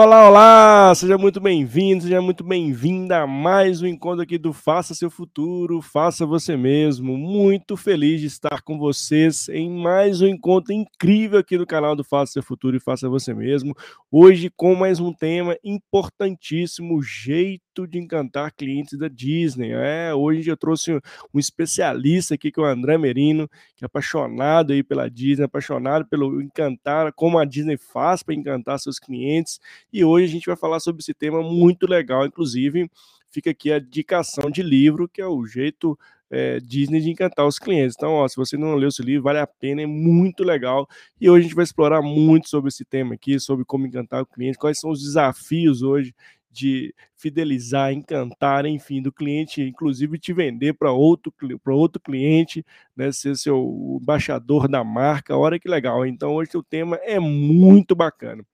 Olá, olá! Seja muito bem-vindo, seja muito bem-vinda a mais um encontro aqui do Faça Seu Futuro, Faça Você Mesmo. Muito feliz de estar com vocês em mais um encontro incrível aqui no canal do Faça Seu Futuro e Faça Você Mesmo. Hoje com mais um tema importantíssimo, jeito de encantar clientes da Disney. É, hoje eu trouxe um especialista aqui que é o André Merino, que é apaixonado aí pela Disney, apaixonado pelo encantar, como a Disney faz para encantar seus clientes. E hoje a gente vai falar sobre esse tema muito legal, inclusive fica aqui a indicação de livro, que é o jeito é, Disney de encantar os clientes. Então, ó, se você não leu esse livro, vale a pena, é muito legal. E hoje a gente vai explorar muito sobre esse tema aqui, sobre como encantar o cliente, quais são os desafios hoje de fidelizar, encantar, enfim, do cliente, inclusive te vender para outro, outro cliente, né, ser seu embaixador da marca. Olha que legal. Então, hoje o tema é muito bacana.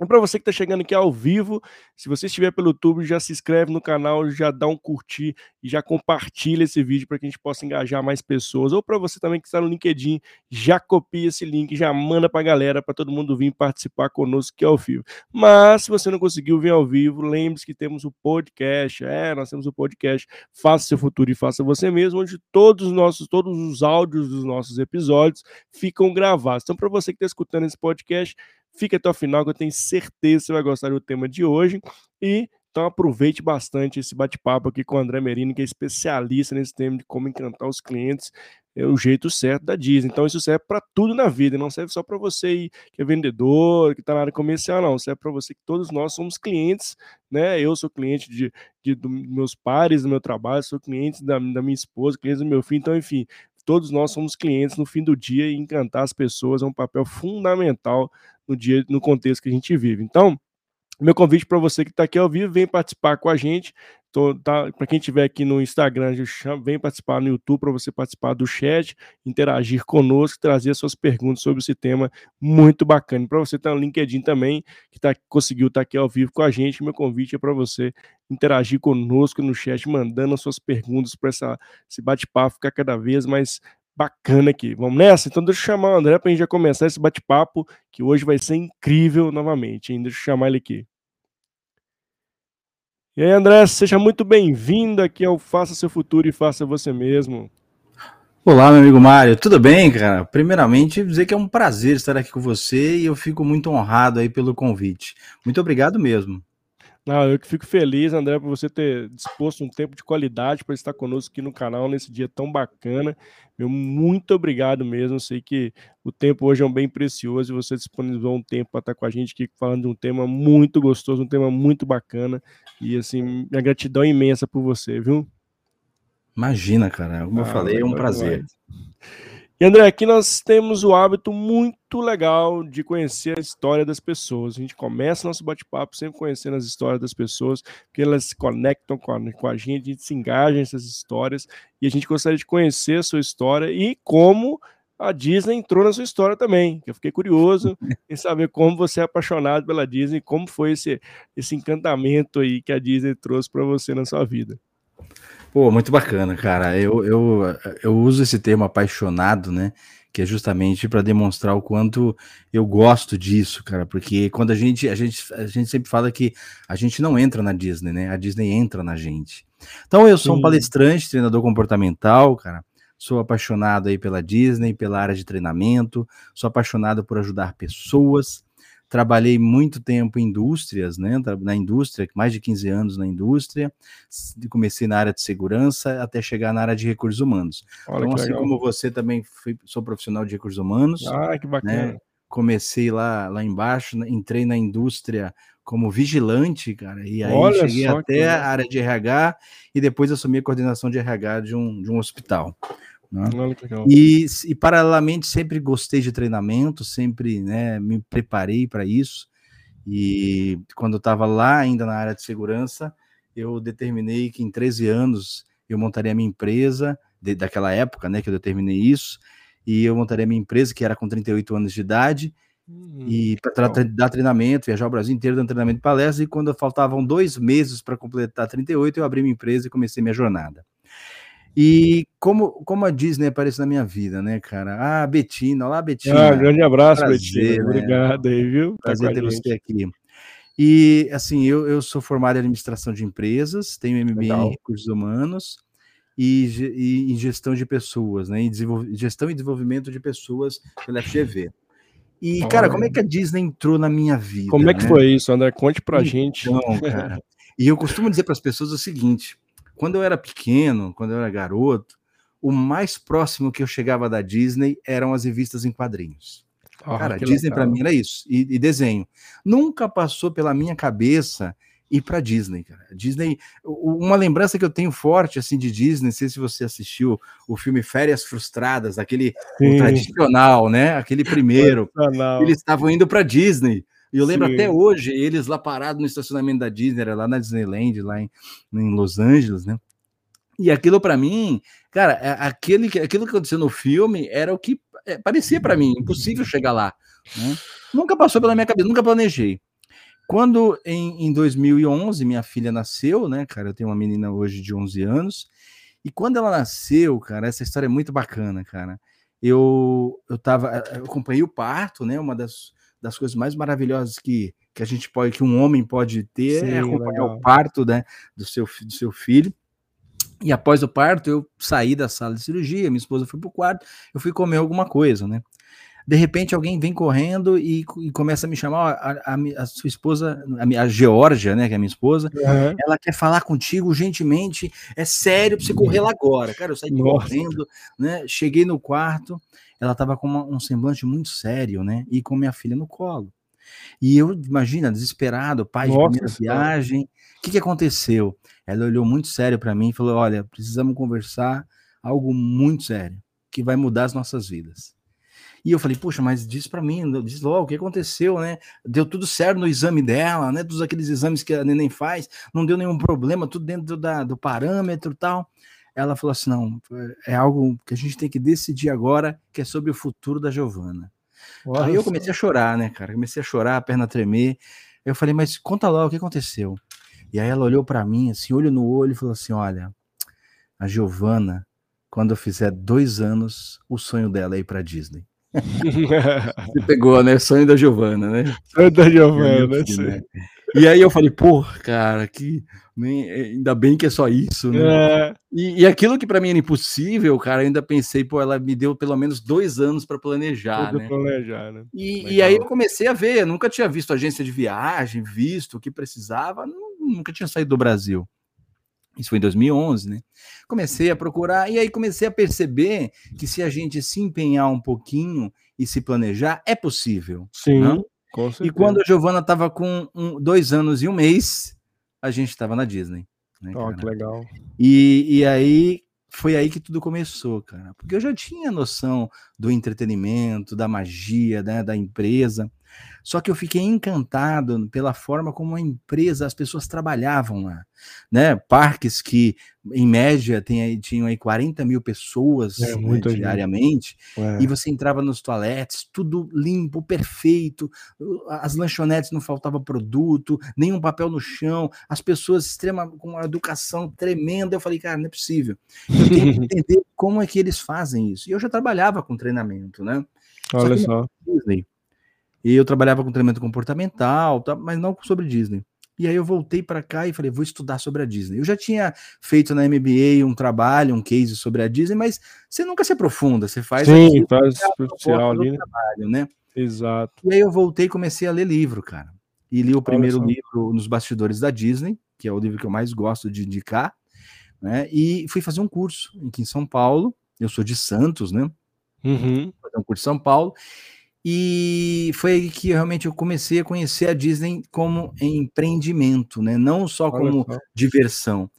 E para você que está chegando aqui ao vivo, se você estiver pelo YouTube, já se inscreve no canal, já dá um curtir e já compartilha esse vídeo para que a gente possa engajar mais pessoas. Ou para você também que está no LinkedIn, já copia esse link, já manda para a galera, para todo mundo vir participar conosco aqui ao vivo. Mas se você não conseguiu vir ao vivo, lembre-se que temos o podcast. É, nós temos o podcast Faça Seu Futuro e Faça Você Mesmo, onde todos os nossos, todos os áudios dos nossos episódios ficam gravados. Então, para você que está escutando esse podcast, Fique até o final, que eu tenho certeza que você vai gostar do tema de hoje. E então aproveite bastante esse bate-papo aqui com o André Merino, que é especialista nesse tema de como encantar os clientes. É o jeito certo da Disney. Então, isso serve para tudo na vida, não serve só para você que é vendedor, que está na área comercial, não. Serve para você que todos nós somos clientes, né? Eu sou cliente de, de dos meus pares do meu trabalho, sou cliente da, da minha esposa, cliente do meu filho. Então, enfim, todos nós somos clientes no fim do dia e encantar as pessoas é um papel fundamental no dia, no contexto que a gente vive. Então, meu convite para você que está aqui ao vivo, vem participar com a gente. Tá, para quem estiver aqui no Instagram, vem participar no YouTube para você participar do chat, interagir conosco, trazer suas perguntas sobre esse tema muito bacana. Para você estar tá no LinkedIn também, que tá, conseguiu estar tá aqui ao vivo com a gente, meu convite é para você interagir conosco no chat, mandando as suas perguntas para esse bate-papo ficar cada vez mais bacana aqui. Vamos nessa? Então deixa eu chamar o André para a gente já começar esse bate-papo, que hoje vai ser incrível novamente. Hein? Deixa eu chamar ele aqui. E aí, André, seja muito bem-vindo aqui ao Faça Seu Futuro e Faça Você Mesmo. Olá, meu amigo Mário, tudo bem, cara? Primeiramente, dizer que é um prazer estar aqui com você e eu fico muito honrado aí pelo convite. Muito obrigado mesmo. Não, eu que fico feliz, André, por você ter disposto um tempo de qualidade para estar conosco aqui no canal nesse dia tão bacana. Meu muito obrigado mesmo. sei que o tempo hoje é um bem precioso e você disponibilizou um tempo para estar com a gente aqui falando de um tema muito gostoso, um tema muito bacana. E assim, minha gratidão é imensa por você, viu? Imagina, cara. Como ah, eu falei, é um prazer. E André, aqui nós temos o hábito muito legal de conhecer a história das pessoas. A gente começa nosso bate-papo sempre conhecendo as histórias das pessoas, porque elas se conectam com a, com a gente, a gente se engaja nessas histórias e a gente gostaria de conhecer a sua história e como a Disney entrou na sua história também. Eu fiquei curioso em saber como você é apaixonado pela Disney, como foi esse, esse encantamento aí que a Disney trouxe para você na sua vida. Pô, muito bacana, cara. Eu, eu, eu uso esse termo apaixonado, né? Que é justamente para demonstrar o quanto eu gosto disso, cara. Porque quando a gente, a gente, a gente sempre fala que a gente não entra na Disney, né? A Disney entra na gente. Então eu sou Sim. um palestrante, treinador comportamental, cara. Sou apaixonado aí pela Disney, pela área de treinamento. Sou apaixonado por ajudar pessoas trabalhei muito tempo em indústrias, né? Na indústria, mais de 15 anos na indústria. Comecei na área de segurança até chegar na área de recursos humanos. Olha então, assim legal. como você também fui, sou profissional de recursos humanos. Ah, que bacana. Né? Comecei lá, lá embaixo, entrei na indústria como vigilante, cara, e aí Olha cheguei até a área de RH e depois assumi a coordenação de RH de um, de um hospital. Né? E, e, paralelamente, sempre gostei de treinamento, sempre né, me preparei para isso. E quando eu estava lá, ainda na área de segurança, eu determinei que em 13 anos eu montaria a minha empresa, de, daquela época, né, que eu determinei isso, e eu montaria a minha empresa, que era com 38 anos de idade, hum, e para dar treinamento, viajar o Brasil inteiro dando treinamento de palestra, e quando faltavam dois meses para completar 38, eu abri minha empresa e comecei minha jornada. E como, como a Disney aparece na minha vida, né, cara? Ah, Betina, olá, Betina. Ah, grande abraço, Prazer, Betina. Né? Obrigado aí, viu? Tá Prazer tá ter você aqui. E assim, eu, eu sou formado em administração de empresas, tenho MBA Legal. em recursos humanos e, e, em gestão de pessoas, né? Em gestão e desenvolvimento de pessoas pela FGV. E, Olha. cara, como é que a Disney entrou na minha vida? Como é que né? foi isso, André? Conte pra então, gente. Cara, e eu costumo dizer para as pessoas o seguinte: quando eu era pequeno, quando eu era garoto, o mais próximo que eu chegava da Disney eram as revistas em quadrinhos. Oh, cara, Disney para mim era isso, e, e, desenho. Nunca passou pela minha cabeça ir para Disney, cara. Disney, uma lembrança que eu tenho forte assim de Disney, não sei se você assistiu o filme Férias Frustradas, aquele tradicional, né? Aquele primeiro. Eles estavam indo para Disney. E eu lembro Sim. até hoje eles lá parados no estacionamento da Disney, lá na Disneyland, lá em, em Los Angeles, né? E aquilo para mim, cara, é, aquele, aquilo que aconteceu no filme era o que é, parecia para mim impossível chegar lá. Né? Nunca passou pela minha cabeça, nunca planejei. Quando em, em 2011 minha filha nasceu, né, cara, eu tenho uma menina hoje de 11 anos, e quando ela nasceu, cara, essa história é muito bacana, cara. Eu eu tava, eu acompanhei o parto, né, uma das, das coisas mais maravilhosas que, que a gente pode, que um homem pode ter, é Sim, é acompanhar legal. o parto, né, do seu, do seu filho. E após o parto, eu saí da sala de cirurgia, minha esposa foi pro quarto, eu fui comer alguma coisa, né? De repente alguém vem correndo e, e começa a me chamar, a, a, a sua esposa, a, a Georgia, né, que é minha esposa, uhum. ela quer falar contigo gentilmente, é sério pra você correr lá agora. Cara, eu saí Nossa. correndo, né, cheguei no quarto, ela tava com uma, um semblante muito sério, né, e com minha filha no colo. E eu, imagina, desesperado, pai Nossa, de primeira viagem, o que, que aconteceu? Ela olhou muito sério para mim e falou, olha, precisamos conversar algo muito sério, que vai mudar as nossas vidas. E eu falei, poxa, mas diz para mim, diz logo o que aconteceu, né? Deu tudo certo no exame dela, né? Todos aqueles exames que a neném faz, não deu nenhum problema, tudo dentro da, do parâmetro tal. Ela falou assim: não, é algo que a gente tem que decidir agora, que é sobre o futuro da Giovana. Nossa. Aí eu comecei a chorar, né, cara? Comecei a chorar, a perna tremer. Eu falei, mas conta logo o que aconteceu. E aí ela olhou para mim, assim, olho no olho, e falou assim: olha, a Giovana, quando eu fizer dois anos, o sonho dela é ir para Disney. Você pegou, né? Sonho da Giovana, né? Sonho da Giovana, né? E aí eu falei, pô, cara, que nem, eh, ainda bem que é só isso, né? É. E, e, aquilo que para mim era impossível, cara, ainda pensei, pô, ela me deu pelo menos dois anos para planejar, né? planejar, né? E, e, aí eu comecei a ver, eu nunca tinha visto agência de viagem, visto o que precisava, nunca tinha saído do Brasil. Isso foi em 2011, né? Comecei a procurar e aí comecei a perceber que se a gente se empenhar um pouquinho e se planejar, é possível. Sim. Não? E quando a Giovana estava com um, dois anos e um mês, a gente estava na Disney. Né, oh, que legal. E, e aí foi aí que tudo começou, cara. Porque eu já tinha noção do entretenimento, da magia, né, da empresa. Só que eu fiquei encantado pela forma como a empresa, as pessoas trabalhavam lá, né? Parques que, em média, tem, tinham aí 40 mil pessoas é, né, diariamente, é. e você entrava nos toaletes, tudo limpo, perfeito, as lanchonetes não faltava produto, nenhum papel no chão, as pessoas extrema, com uma educação tremenda. Eu falei, cara, não é possível. Eu tenho que entender como é que eles fazem isso. E eu já trabalhava com treinamento, né? Olha só. só. Disney, e eu trabalhava com treinamento comportamental, tá, mas não sobre Disney. E aí eu voltei para cá e falei, vou estudar sobre a Disney. Eu já tinha feito na MBA um trabalho, um case sobre a Disney, mas você nunca se aprofunda, você faz Sim, faz superficial ali, né? trabalho, né? Exato. E aí eu voltei e comecei a ler livro, cara. E li o primeiro livro nos bastidores da Disney, que é o livro que eu mais gosto de indicar, né? E fui fazer um curso aqui em São Paulo. Eu sou de Santos, né? Uhum. Fazer um curso em São Paulo. E foi aí que realmente eu comecei a conhecer a Disney como empreendimento, né? Não só como diversão.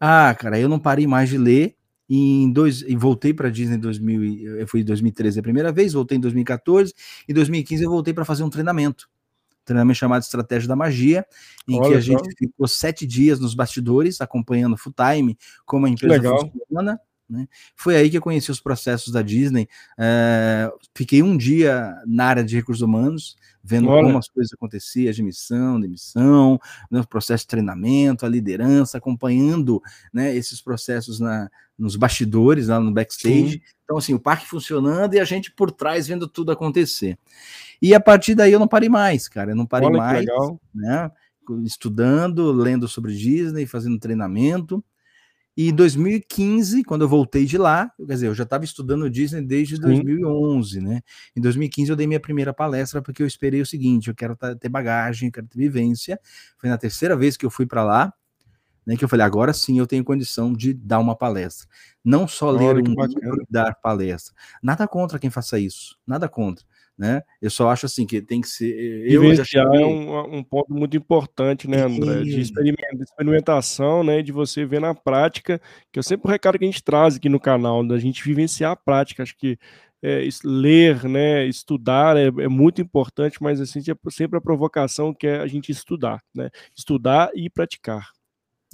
Ah, cara, eu não parei mais de ler. E, em dois, e voltei para a Disney em 2000, eu fui em 2013 a primeira vez, voltei em 2014, e em 2015 eu voltei para fazer um treinamento. Um treinamento chamado Estratégia da Magia, em Olha que a gente ficou sete dias nos bastidores, acompanhando full time como a empresa funciona, né? Foi aí que eu conheci os processos da Disney. É, fiquei um dia na área de recursos humanos, vendo Olha. como as coisas aconteciam, admissão, demissão, né, o processo de treinamento, a liderança, acompanhando né, esses processos na, nos bastidores, lá no backstage. Sim. Então, assim, o parque funcionando e a gente por trás vendo tudo acontecer. E a partir daí eu não parei mais, cara. Eu não parei Olha mais, né? Estudando, lendo sobre Disney, fazendo treinamento. E em 2015, quando eu voltei de lá, quer dizer, eu já estava estudando Disney desde Sim. 2011, né? Em 2015 eu dei minha primeira palestra porque eu esperei o seguinte: eu quero ter bagagem, eu quero ter vivência. Foi na terceira vez que eu fui para lá, né? Que eu falei, agora sim eu tenho condição de dar uma palestra. Não só Olha, ler um livro e dar palestra. Nada contra quem faça isso, nada contra né? Eu só acho assim que tem que ser. Eu Vivenciar é um, um, ponto muito importante, né, André? De experimentação, né? De você ver na prática, que é sempre o recado que a gente traz aqui no canal, da gente vivenciar a prática. Acho que é, ler, né, estudar é, é, muito importante, mas assim, sempre a provocação que é a gente estudar, né? Estudar e praticar.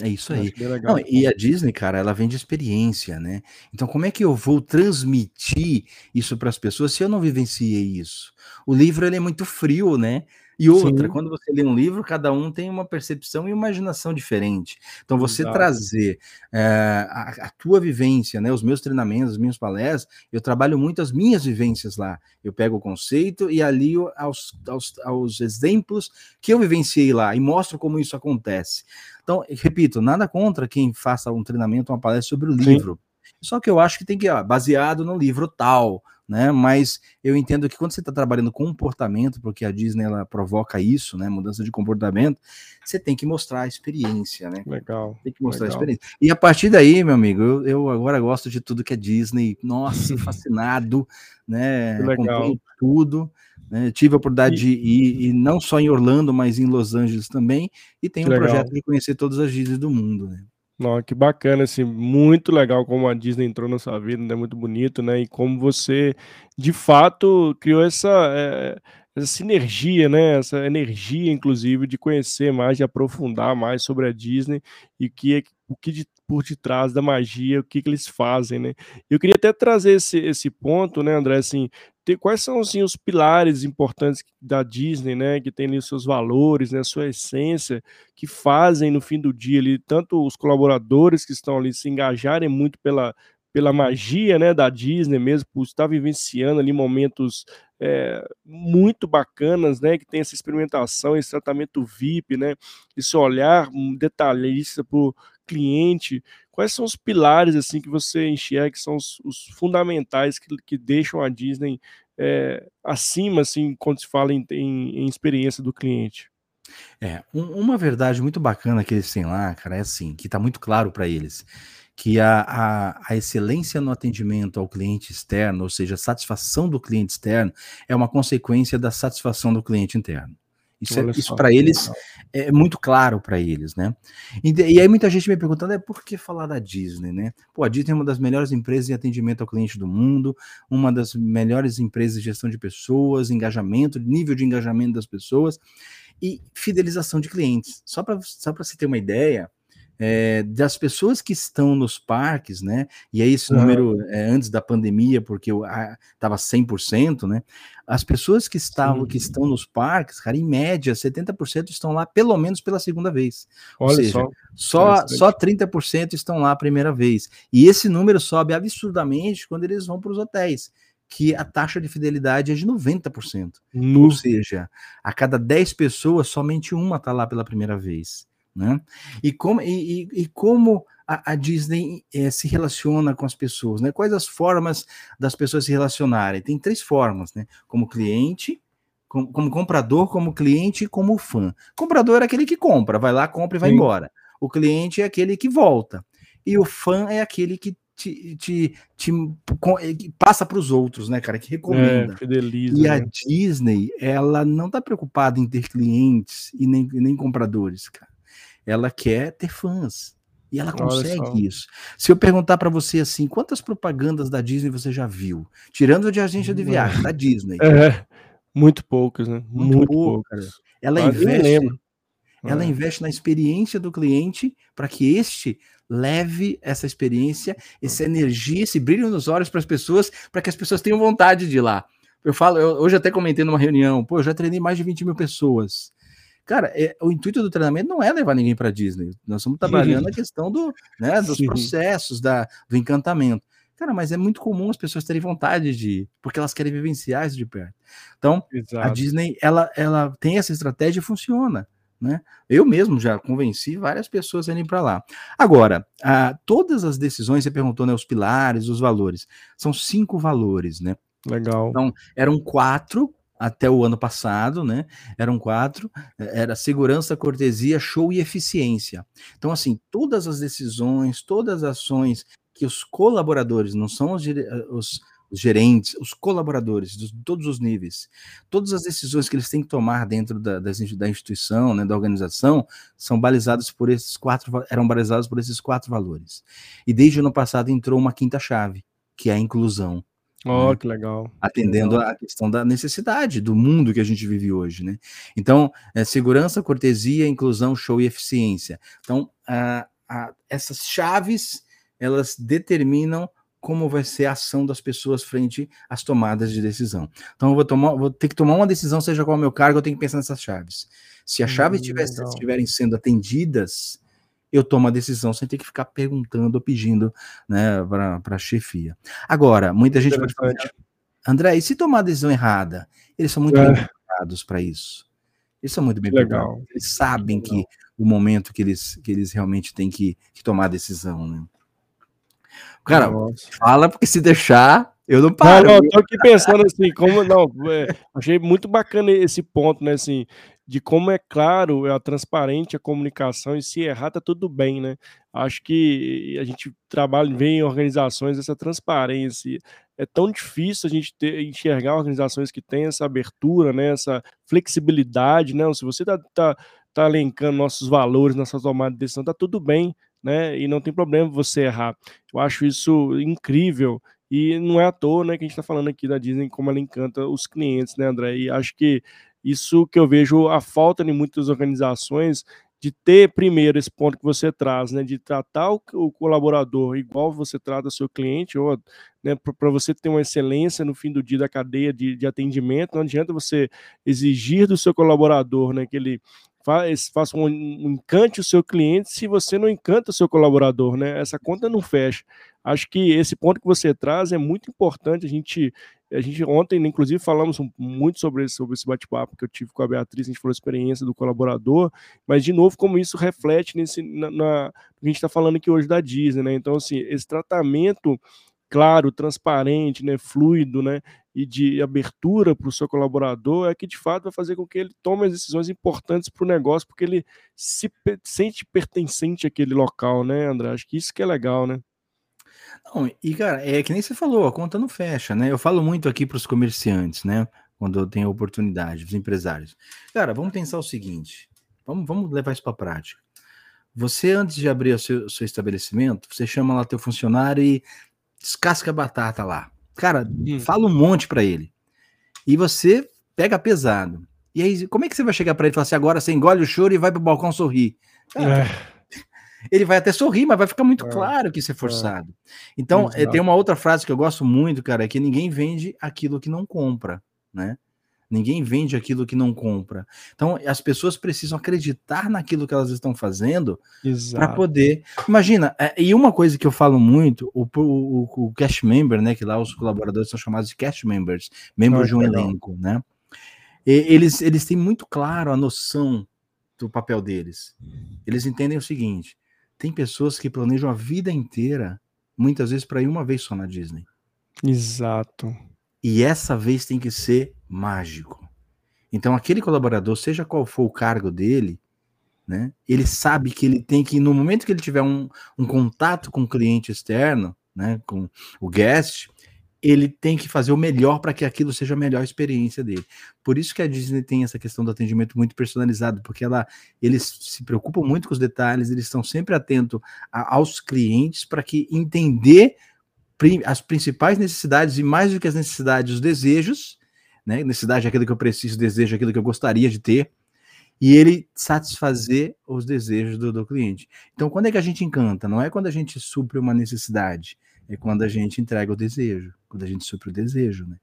É isso aí. Não, e a Disney, cara, ela vende experiência, né? Então, como é que eu vou transmitir isso para as pessoas se eu não vivenciei isso? O livro ele é muito frio, né? E outra, Sim. quando você lê um livro, cada um tem uma percepção e imaginação diferente. Então, você Exato. trazer é, a, a, tua vivência, né, os meus treinamentos, as minhas palestras, eu trabalho muito as minhas vivências lá. Eu pego o conceito e alio aos, aos, aos exemplos que eu vivenciei lá e mostro como isso acontece. Então, repito, nada contra quem faça um treinamento, uma palestra sobre o livro. Sim. Só que eu acho que tem que, ó, baseado no livro tal, né? Mas eu entendo que quando você está trabalhando comportamento, porque a Disney ela provoca isso, né? Mudança de comportamento, você tem que mostrar a experiência, né? Legal. Tem que mostrar legal. a experiência. E a partir daí, meu amigo, eu, eu agora gosto de tudo que é Disney. Nossa, fascinado, né? Legal. tudo. Né? Tive a oportunidade e... de ir, e não só em Orlando, mas em Los Angeles também. E tenho um projeto de conhecer todas as Disney do mundo, né? Não, que bacana, assim, muito legal como a Disney entrou na sua vida, né? Muito bonito, né? E como você, de fato, criou essa, é, essa sinergia, né? Essa energia, inclusive, de conhecer mais, de aprofundar mais sobre a Disney e que, é, o que de, por detrás da magia, o que, que eles fazem, né? Eu queria até trazer esse, esse ponto, né, André, assim, ter, quais são assim, os pilares importantes da Disney, né, que tem ali os seus valores, né, sua essência, que fazem no fim do dia ali, tanto os colaboradores que estão ali se engajarem muito pela, pela magia, né, da Disney mesmo, por estar vivenciando ali momentos é, muito bacanas, né, que tem essa experimentação, esse tratamento VIP, né, esse olhar detalhista para o cliente, quais são os pilares assim que você enxerga que são os, os fundamentais que, que, deixam a Disney é, acima assim quando se fala em, em, em experiência do cliente? É, um, uma verdade muito bacana que eles têm lá, cara, é assim, que está muito claro para eles, que a, a, a, excelência no atendimento ao cliente externo, ou seja, a satisfação do cliente externo, é uma consequência da satisfação do cliente interno. Isso, é, isso para eles é muito claro para eles, né? E, e, aí muita gente me perguntando, é por que falar da Disney, né? Pô, a Disney é uma das melhores empresas em atendimento ao cliente do mundo, uma das melhores empresas de gestão de pessoas, engajamento, nível de engajamento das pessoas e fidelização de clientes. Só para só para você ter uma ideia, é, das pessoas que estão nos parques, né? E aí esse uhum. número é antes da pandemia, porque estava 100%, né? As pessoas que estavam, Sim. que estão nos parques, cara, em média, 70% estão lá pelo menos pela segunda vez. Olha Ou seja, só, só, só 30% estão lá a primeira vez. E esse número sobe absurdamente quando eles vão para os hotéis que a taxa de fidelidade é de 90%. No. Ou seja, a cada 10 pessoas, somente uma está lá pela primeira vez. Né? E como, e, e como a, a Disney é, se relaciona com as pessoas, né? Quais as formas das pessoas se relacionarem? Tem três formas, né? Como cliente, como, como comprador, como cliente e como fã. Comprador é aquele que compra, vai lá, compra e vai Sim. embora. O cliente é aquele que volta. E o fã é aquele que te, te, te eh, passa para os outros, né, cara? Que recomenda. É, fideliza, e a né? Disney, ela não está preocupada em ter clientes e nem, nem compradores, cara ela quer ter fãs. E ela consegue isso. Se eu perguntar para você assim, quantas propagandas da Disney você já viu? Tirando de agência de viagem, da Disney. É, muito poucas, né? Muito, muito poucas. Ela investe, ela é. investe na experiência do cliente para que este leve essa experiência, essa energia, esse brilho nos olhos para as pessoas, para que as pessoas tenham vontade de ir lá. Eu falo, eu, hoje até comentei numa reunião, pô, eu já treinei mais de 20 mil pessoas. Cara, é, o intuito do treinamento não é levar ninguém para Disney. Nós estamos trabalhando a questão do, né, dos Sim. processos, da, do encantamento. Cara, mas é muito comum as pessoas terem vontade de ir, porque elas querem vivenciar isso de perto. Então, Exato. a Disney, ela, ela tem essa estratégia e funciona. Né? Eu mesmo já convenci várias pessoas a irem para lá. Agora, a, todas as decisões, você perguntou, né, os pilares, os valores, são cinco valores, né? Legal. Então, eram quatro até o ano passado, né? Eram quatro: era segurança, cortesia, show e eficiência. Então, assim, todas as decisões, todas as ações que os colaboradores, não são os, os, os gerentes, os colaboradores de todos os níveis, todas as decisões que eles têm que tomar dentro da, da instituição, né, da organização, são balizadas por esses quatro, eram balizadas por esses quatro valores. E desde o ano passado entrou uma quinta chave, que é a inclusão. Oh, né? que legal. Atendendo à questão da necessidade do mundo que a gente vive hoje, né? Então, é, segurança, cortesia, inclusão, show e eficiência. Então, a, a, essas chaves, elas determinam como vai ser a ação das pessoas frente às tomadas de decisão. Então, eu vou, tomar, vou ter que tomar uma decisão, seja qual é o meu cargo, eu tenho que pensar nessas chaves. Se as chaves hum, estiverem sendo atendidas, eu tomo a decisão sem ter que ficar perguntando ou pedindo né, para a chefia. Agora, muita gente falar, André, e se tomar a decisão errada? Eles são muito é. bem preparados para isso. Eles são muito bem Legal. preparados. Eles sabem Legal. que o momento que eles, que eles realmente têm que, que tomar a decisão, né? Cara, Nossa. fala porque se deixar, eu não paro. Não, não, tô aqui pensando assim, como não, é, achei muito bacana esse ponto, né, assim, de como é claro, é transparente a comunicação e se errar tá tudo bem, né? Acho que a gente trabalha, vê em organizações essa transparência. É tão difícil a gente ter, enxergar organizações que têm essa abertura, né? Essa flexibilidade, né? Se você tá, tá, tá elencando nossos valores, nossa tomada de decisão, tá tudo bem, né? E não tem problema você errar. Eu acho isso incrível e não é à toa, né, que a gente está falando aqui da Disney como ela encanta os clientes, né, André? E acho que isso que eu vejo a falta em muitas organizações de ter primeiro esse ponto que você traz, né, de tratar o, o colaborador igual você trata seu cliente, ou né, para você ter uma excelência no fim do dia da cadeia de, de atendimento, não adianta você exigir do seu colaborador, né, que ele faça um, encante o seu cliente se você não encanta o seu colaborador, né? Essa conta não fecha. Acho que esse ponto que você traz é muito importante a gente a gente ontem, inclusive, falamos muito sobre esse, sobre esse bate-papo que eu tive com a Beatriz, a gente falou a experiência do colaborador, mas, de novo, como isso reflete nesse, na, na a gente está falando aqui hoje da Disney, né? Então, assim, esse tratamento claro, transparente, né, fluido, né, e de abertura para o seu colaborador é que de fato vai fazer com que ele tome as decisões importantes para o negócio, porque ele se sente pertencente àquele local, né, André? Acho que isso que é legal, né? Não, e cara, é que nem você falou, a conta não fecha, né? Eu falo muito aqui para os comerciantes, né? Quando eu tenho oportunidade, os empresários. Cara, vamos pensar o seguinte: vamos, vamos levar isso para a prática. Você, antes de abrir o seu, seu, estabelecimento, você chama lá teu funcionário e descasca a batata lá. Cara, hum. fala um monte para ele. E você pega pesado. E aí, como é que você vai chegar para ele e falar assim: agora você engole o choro e vai pro balcão sorrir? Cara, é ele vai até sorrir, mas vai ficar muito é, claro que isso é, é. forçado. Então, é, tem uma outra frase que eu gosto muito, cara, é que ninguém vende aquilo que não compra, né? Ninguém vende aquilo que não compra. Então, as pessoas precisam acreditar naquilo que elas estão fazendo para poder. Imagina, é, e uma coisa que eu falo muito, o, o, o cash member, né? Que lá os colaboradores são chamados de cash members, membros de um elenco, né? E, eles, eles têm muito claro a noção do papel deles. Eles entendem o seguinte: tem pessoas que planejam a vida inteira, muitas vezes, para ir uma vez só na Disney. Exato. E essa vez tem que ser mágico. Então, aquele colaborador, seja qual for o cargo dele, né, ele sabe que ele tem que, no momento que ele tiver um, um contato com o cliente externo, né, com o guest, ele tem que fazer o melhor para que aquilo seja a melhor experiência dele. Por isso que a Disney tem essa questão do atendimento muito personalizado, porque ela, eles se preocupam muito com os detalhes, eles estão sempre atentos aos clientes para que entender as principais necessidades e mais do que as necessidades, os desejos, né? Necessidade é aquilo que eu preciso, desejo é aquilo que eu gostaria de ter, e ele satisfazer os desejos do, do cliente. Então, quando é que a gente encanta? Não é quando a gente supre uma necessidade, é quando a gente entrega o desejo, quando a gente supre o desejo, né?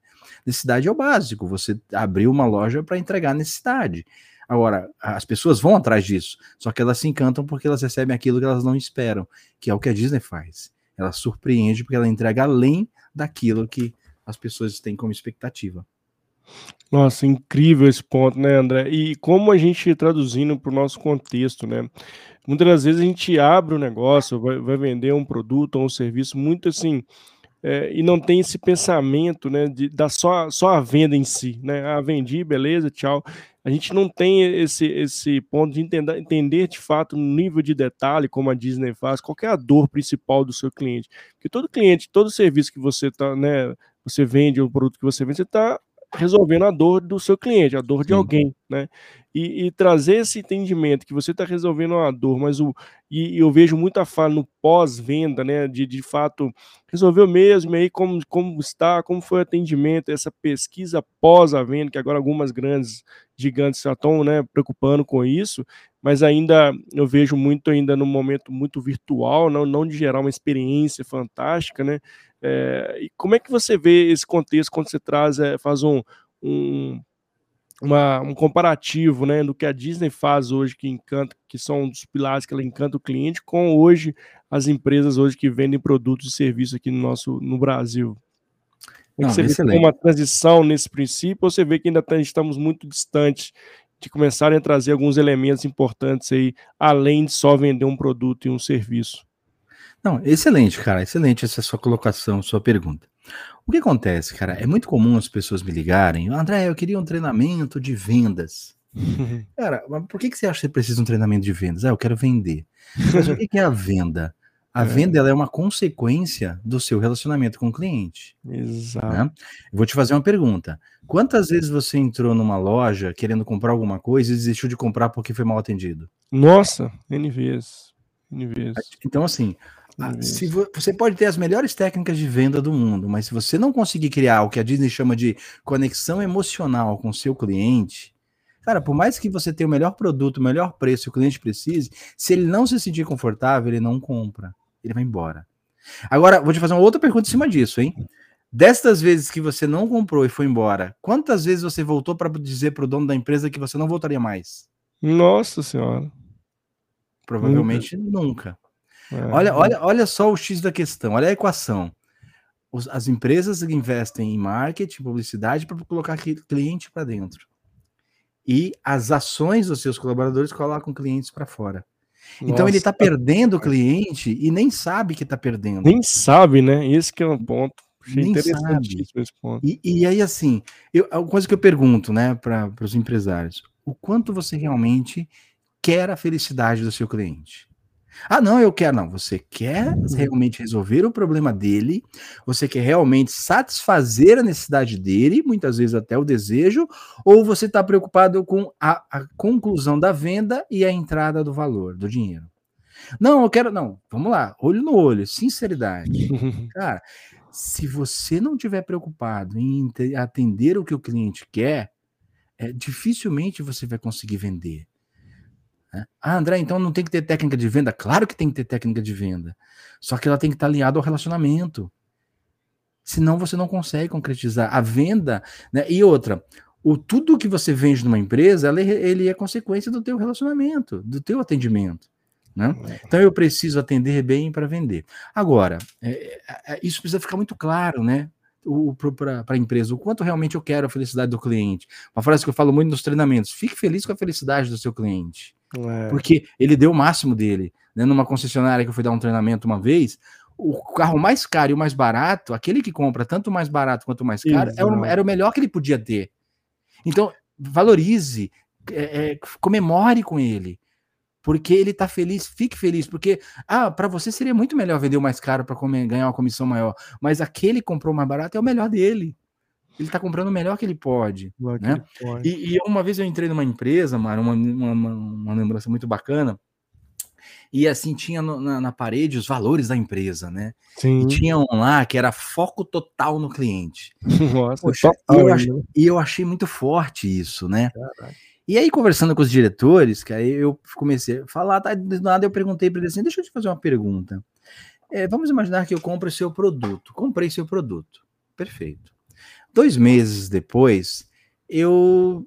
Necessidade é o básico, você abriu uma loja para entregar necessidade. Agora, as pessoas vão atrás disso, só que elas se encantam porque elas recebem aquilo que elas não esperam, que é o que a Disney faz. Ela surpreende porque ela entrega além daquilo que as pessoas têm como expectativa. Nossa, incrível esse ponto, né, André? E como a gente traduzindo para o nosso contexto, né? Muitas das vezes a gente abre o um negócio, vai, vai, vender um produto ou um serviço muito assim, é, e não tem esse pensamento, né, de dar só, só a venda em si, né? Ah, vendi, beleza, tchau. A gente não tem esse, esse ponto de entender, entender de fato no nível de detalhe, como a Disney faz, qual é a dor principal do seu cliente. Porque todo cliente, todo serviço que você tá, né, você vende, o produto que você vende, você está resolvendo a dor do seu cliente, a dor de Sim. alguém, né? E, e, trazer esse entendimento que você está resolvendo uma dor, mas o e, e, eu vejo muita fala no pós-venda, né? De, de fato resolveu mesmo, aí como, como está, como foi o atendimento, essa pesquisa pós a venda, que agora algumas grandes gigantes já estão né, preocupando com isso, mas ainda eu vejo muito ainda no momento muito virtual, não, não de gerar uma experiência fantástica, né? É, e como é que você vê esse contexto quando você traz, é, faz um, um, uma, um comparativo né, do que a Disney faz hoje, que encanta, que são um dos pilares que ela encanta o cliente, com hoje as empresas hoje que vendem produtos e serviços aqui no nosso no Brasil? Não, você excelente. vê uma transição nesse princípio, ou você vê que ainda tá, estamos muito distantes de começarem a trazer alguns elementos importantes aí, além de só vender um produto e um serviço? Não, excelente, cara, excelente essa sua colocação, sua pergunta. O que acontece, cara? É muito comum as pessoas me ligarem, André, eu queria um treinamento de vendas. cara, mas por que, que você acha que você precisa de um treinamento de vendas? Ah, eu quero vender. Mas o que, que é a venda? A é. venda ela é uma consequência do seu relacionamento com o cliente. Exato. Né? Vou te fazer uma pergunta. Quantas vezes você entrou numa loja querendo comprar alguma coisa e desistiu de comprar porque foi mal atendido? Nossa, N vezes. N vezes. Então, assim, ah, se vo você pode ter as melhores técnicas de venda do mundo, mas se você não conseguir criar o que a Disney chama de conexão emocional com o seu cliente, cara, por mais que você tenha o melhor produto, o melhor preço, o cliente precise, se ele não se sentir confortável, ele não compra, ele vai embora. Agora, vou te fazer uma outra pergunta em cima disso, hein? Destas vezes que você não comprou e foi embora, quantas vezes você voltou para dizer para o dono da empresa que você não voltaria mais? Nossa senhora. Provavelmente nunca. nunca. É. Olha, olha, olha só o X da questão, olha a equação. Os, as empresas investem em marketing, publicidade para colocar cliente para dentro. E as ações dos seus colaboradores colocam clientes para fora. Nossa. Então ele está perdendo o cliente e nem sabe que está perdendo. Nem sabe, né? Esse que é um ponto. Achei nem sabe. Esse ponto. E, e aí, assim, eu, a coisa que eu pergunto né, para os empresários: o quanto você realmente quer a felicidade do seu cliente? Ah, não, eu quero. Não, você quer realmente resolver o problema dele, você quer realmente satisfazer a necessidade dele, muitas vezes até o desejo, ou você está preocupado com a, a, conclusão da venda e a entrada do valor, do dinheiro? Não, eu quero. Não, vamos lá, olho no olho, sinceridade. Cara, se você não tiver preocupado em atender o que o cliente quer, é, dificilmente você vai conseguir vender. Né? Ah, André, então não tem que ter técnica de venda? Claro que tem que ter técnica de venda. Só que ela tem que estar alinhada ao relacionamento. Senão você não consegue concretizar. A venda, né? E outra, o tudo que você vende numa empresa, ela, ele é consequência do teu relacionamento, do teu atendimento. Né? É. Então eu preciso atender bem para vender. Agora, é, é, é, isso precisa ficar muito claro, né? Para a empresa, o quanto realmente eu quero a felicidade do cliente. Uma frase que eu falo muito nos treinamentos: fique feliz com a felicidade do seu cliente. É. Porque ele deu o máximo dele. Né? Numa concessionária que eu fui dar um treinamento uma vez, o carro mais caro e o mais barato, aquele que compra tanto mais barato quanto mais caro, era o, era o melhor que ele podia ter. Então, valorize, é, é, comemore com ele. Porque ele tá feliz, fique feliz. Porque, ah, para você seria muito melhor vender o mais caro para ganhar uma comissão maior. Mas aquele que comprou o mais barato é o melhor dele ele está comprando o melhor que ele pode. né? Ele pode. E, e, uma vez eu entrei numa empresa, mano, uma, uma, uma, lembrança muito bacana. E assim, tinha no, na, na, parede os valores da empresa, né? Sim. E tinha um lá que era foco total no cliente. Nossa, Poxa, total, e, eu achei, né? e eu achei muito forte isso, né? Caraca. E aí, conversando com os diretores, que aí eu comecei a falar, tá, do nada eu perguntei para ele assim: deixa eu te fazer uma pergunta. É, vamos imaginar que eu compro seu produto. Comprei seu produto. Perfeito. Dois meses depois, eu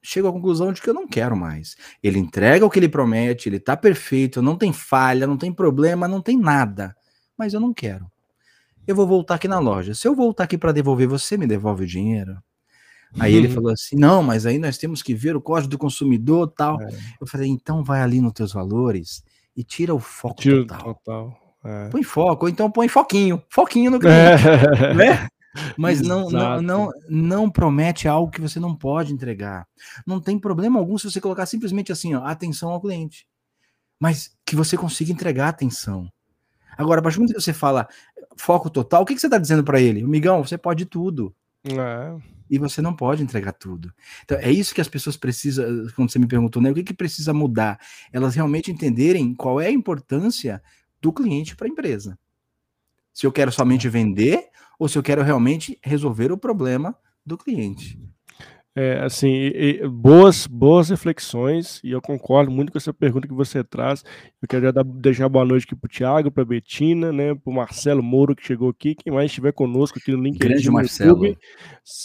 chego à conclusão de que eu não quero mais. Ele entrega o que ele promete, ele tá perfeito, não tem falha, não tem problema, não tem nada. Mas eu não quero. Eu vou voltar aqui na loja. Se eu voltar aqui para devolver, você me devolve o dinheiro? Aí ele falou assim: não, mas aí nós temos que ver o código do consumidor tal. É. Eu falei, então vai ali nos teus valores e tira o foco tira total. total. É. Põe foco, ou então põe foquinho, foquinho no cliente, é. né? Mas não, não, não, não promete algo que você não pode entregar. Não tem problema algum se você colocar simplesmente assim, ó, atenção ao cliente. Mas que você consiga entregar atenção. Agora, a partir do momento que você fala foco total, o que, que você está dizendo para ele? Migão, você pode tudo. É. E você não pode entregar tudo. Então, é isso que as pessoas precisam, quando você me perguntou, né? O que, que precisa mudar? Elas realmente entenderem qual é a importância do cliente para a empresa. Se eu quero somente vender ou se eu quero realmente resolver o problema do cliente. É, assim, e, e, boas, boas reflexões, e eu concordo muito com essa pergunta que você traz. Eu quero dar, deixar boa noite aqui para o Thiago, para a Betina, né, para o Marcelo Mouro, que chegou aqui. Quem mais estiver conosco aqui no LinkedIn, Grande Marcelo. YouTube,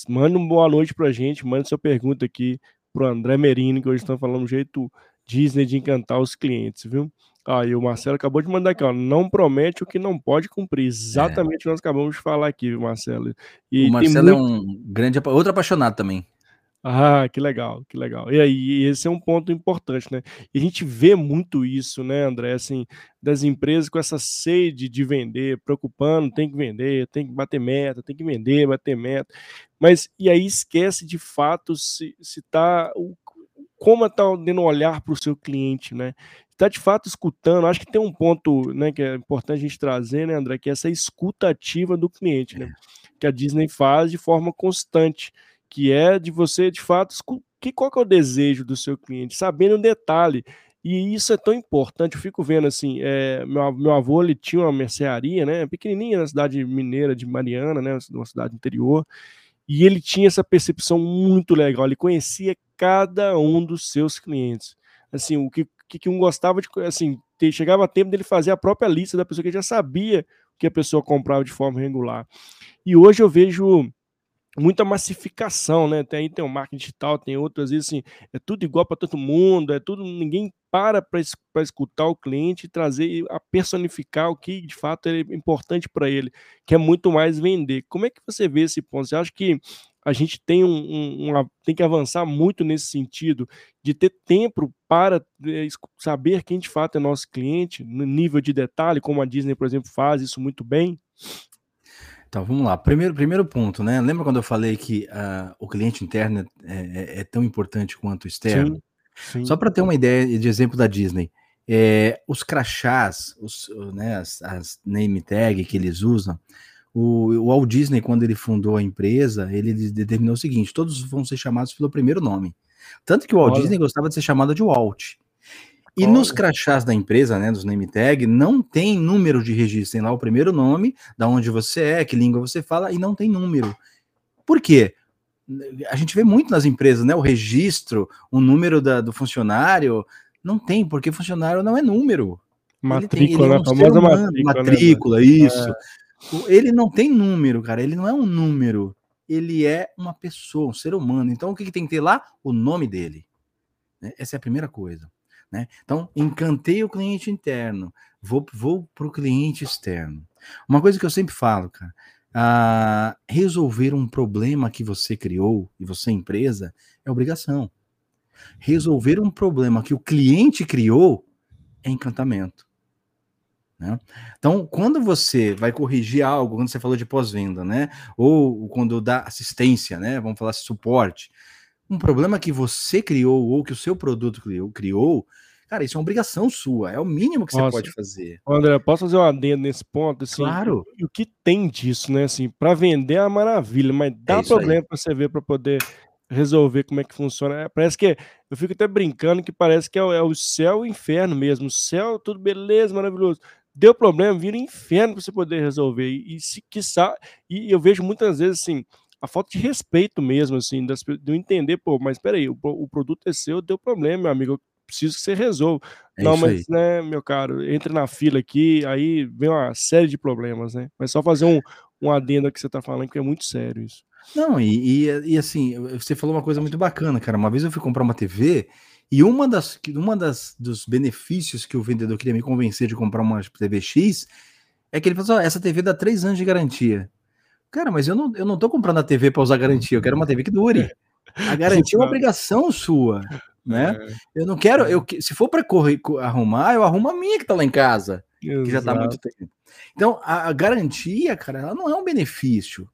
manda uma boa noite para a gente, manda sua pergunta aqui para o André Merino, que hoje estão falando um jeito Disney de encantar os clientes, viu? Ah, e o Marcelo acabou de mandar aqui, ó. Não promete o que não pode cumprir. É. Exatamente o que nós acabamos de falar aqui, Marcelo. E o Marcelo é muito... é um grande, outro apaixonado também. Ah, que legal, que legal. E aí, esse é um ponto importante, né? E a gente vê muito isso, né, André, assim, das empresas com essa sede de vender, preocupando, tem que vender, tem que bater meta, tem que vender, bater meta. Mas, e aí esquece de fato se, se tá, o, como está dando olhar para o seu cliente, né? está de fato escutando. Acho que tem um ponto né, que é importante a gente trazer, né, André, que é essa escuta ativa do cliente, né? É. Que a Disney faz de forma constante, que é de você, de fato, que, qual que é o desejo do seu cliente, sabendo o detalhe. E isso é tão importante, eu fico vendo assim, é, meu, meu avô ele tinha uma mercearia, né, pequenininha na cidade mineira de Mariana, né, uma cidade interior, e ele tinha essa percepção muito legal, ele conhecia cada um dos seus clientes. Assim, o que que, um gostava de, assim, ter, chegava tempo dele fazer a própria lista da pessoa que já sabia que a pessoa comprava de forma regular. E hoje eu vejo muita massificação, né? Tem aí tem o marketing digital, tem outras assim, é tudo igual para todo mundo, é tudo, ninguém para para escutar o cliente e trazer a personificar o que de fato é importante para ele, que é muito mais vender. Como é que você vê esse ponto? Você acha que a gente tem, um, um, uma, tem que avançar muito nesse sentido de ter tempo para é, saber quem de fato é nosso cliente, no nível de detalhe, como a Disney, por exemplo, faz isso muito bem? Então, vamos lá. Primeiro, primeiro ponto, né? Lembra quando eu falei que uh, o cliente interno é, é, é, tão importante quanto o externo? Sim, sim. Só para ter uma ideia de exemplo da Disney, é, os crachás, os, né, as, as name tag que eles usam, o, o Walt Disney, quando ele fundou a empresa, ele determinou o seguinte: todos vão ser chamados pelo primeiro nome. Tanto que o Walt Olha. Disney gostava de ser chamado de Walt. E Olha. nos crachás da empresa, né, dos name tag, não tem número de registro. Tem lá o primeiro nome, da onde você é, que língua você fala, e não tem número. Por quê? A gente vê muito nas empresas, né? O registro, o número da, do funcionário. Não tem, porque funcionário não é número. Matrícula, ele tem, ele é um famosa matrícula. Matrícula, né? isso. É. Ele não tem número, cara. Ele não é um número. Ele é uma pessoa, um ser humano. Então, o que, que tem que ter lá? O nome dele. Né? Essa é a primeira coisa. Né? Então, encantei o cliente interno, vou, vou para o cliente externo. Uma coisa que eu sempre falo, cara, resolver um problema que você criou e você empresa é obrigação. Resolver um problema que o cliente criou é encantamento. Né? Então, quando você vai corrigir algo, quando você falou de pós-venda, né? Ou quando dá assistência, né? Vamos falar suporte. Um problema que você criou ou que o seu produto criou, criou cara, isso é uma obrigação sua, é o mínimo que Nossa. você pode fazer. André, posso fazer um adendo nesse ponto? Assim, claro. E o que tem disso, né? Assim, para vender é uma maravilha, mas dá é problema para você ver para poder resolver como é que funciona. É, parece que eu fico até brincando que parece que é, é o céu e o inferno mesmo. O céu, tudo beleza, maravilhoso deu problema, vira um inferno para você poder resolver. E, e se quiçá, e eu vejo muitas vezes assim, a falta de respeito mesmo, assim, das, de eu entender, pô, mas peraí, o, o produto é seu, deu problema, meu amigo, eu preciso que você resolva. É Não, mas, aí. né, meu caro, entre na fila aqui, aí vem uma série de problemas, né? Mas só fazer um, um adendo que você está falando, que é muito sério isso. Não, e, e, e, assim, você falou uma coisa muito bacana, cara. Uma vez eu fui comprar uma TV e uma das, uma das dos benefícios que o vendedor queria me convencer de comprar uma TV X é que ele falou: oh, essa TV dá três anos de garantia. Cara, mas eu não, eu não tô comprando a TV para usar garantia, eu quero uma TV que dure. A garantia é uma obrigação sua, né? É. Eu não quero, eu, se for para arrumar, eu arrumo a minha que tá lá em casa, Exato. que já tá muito tempo. Então, a, a, garantia, cara, ela não é um benefício,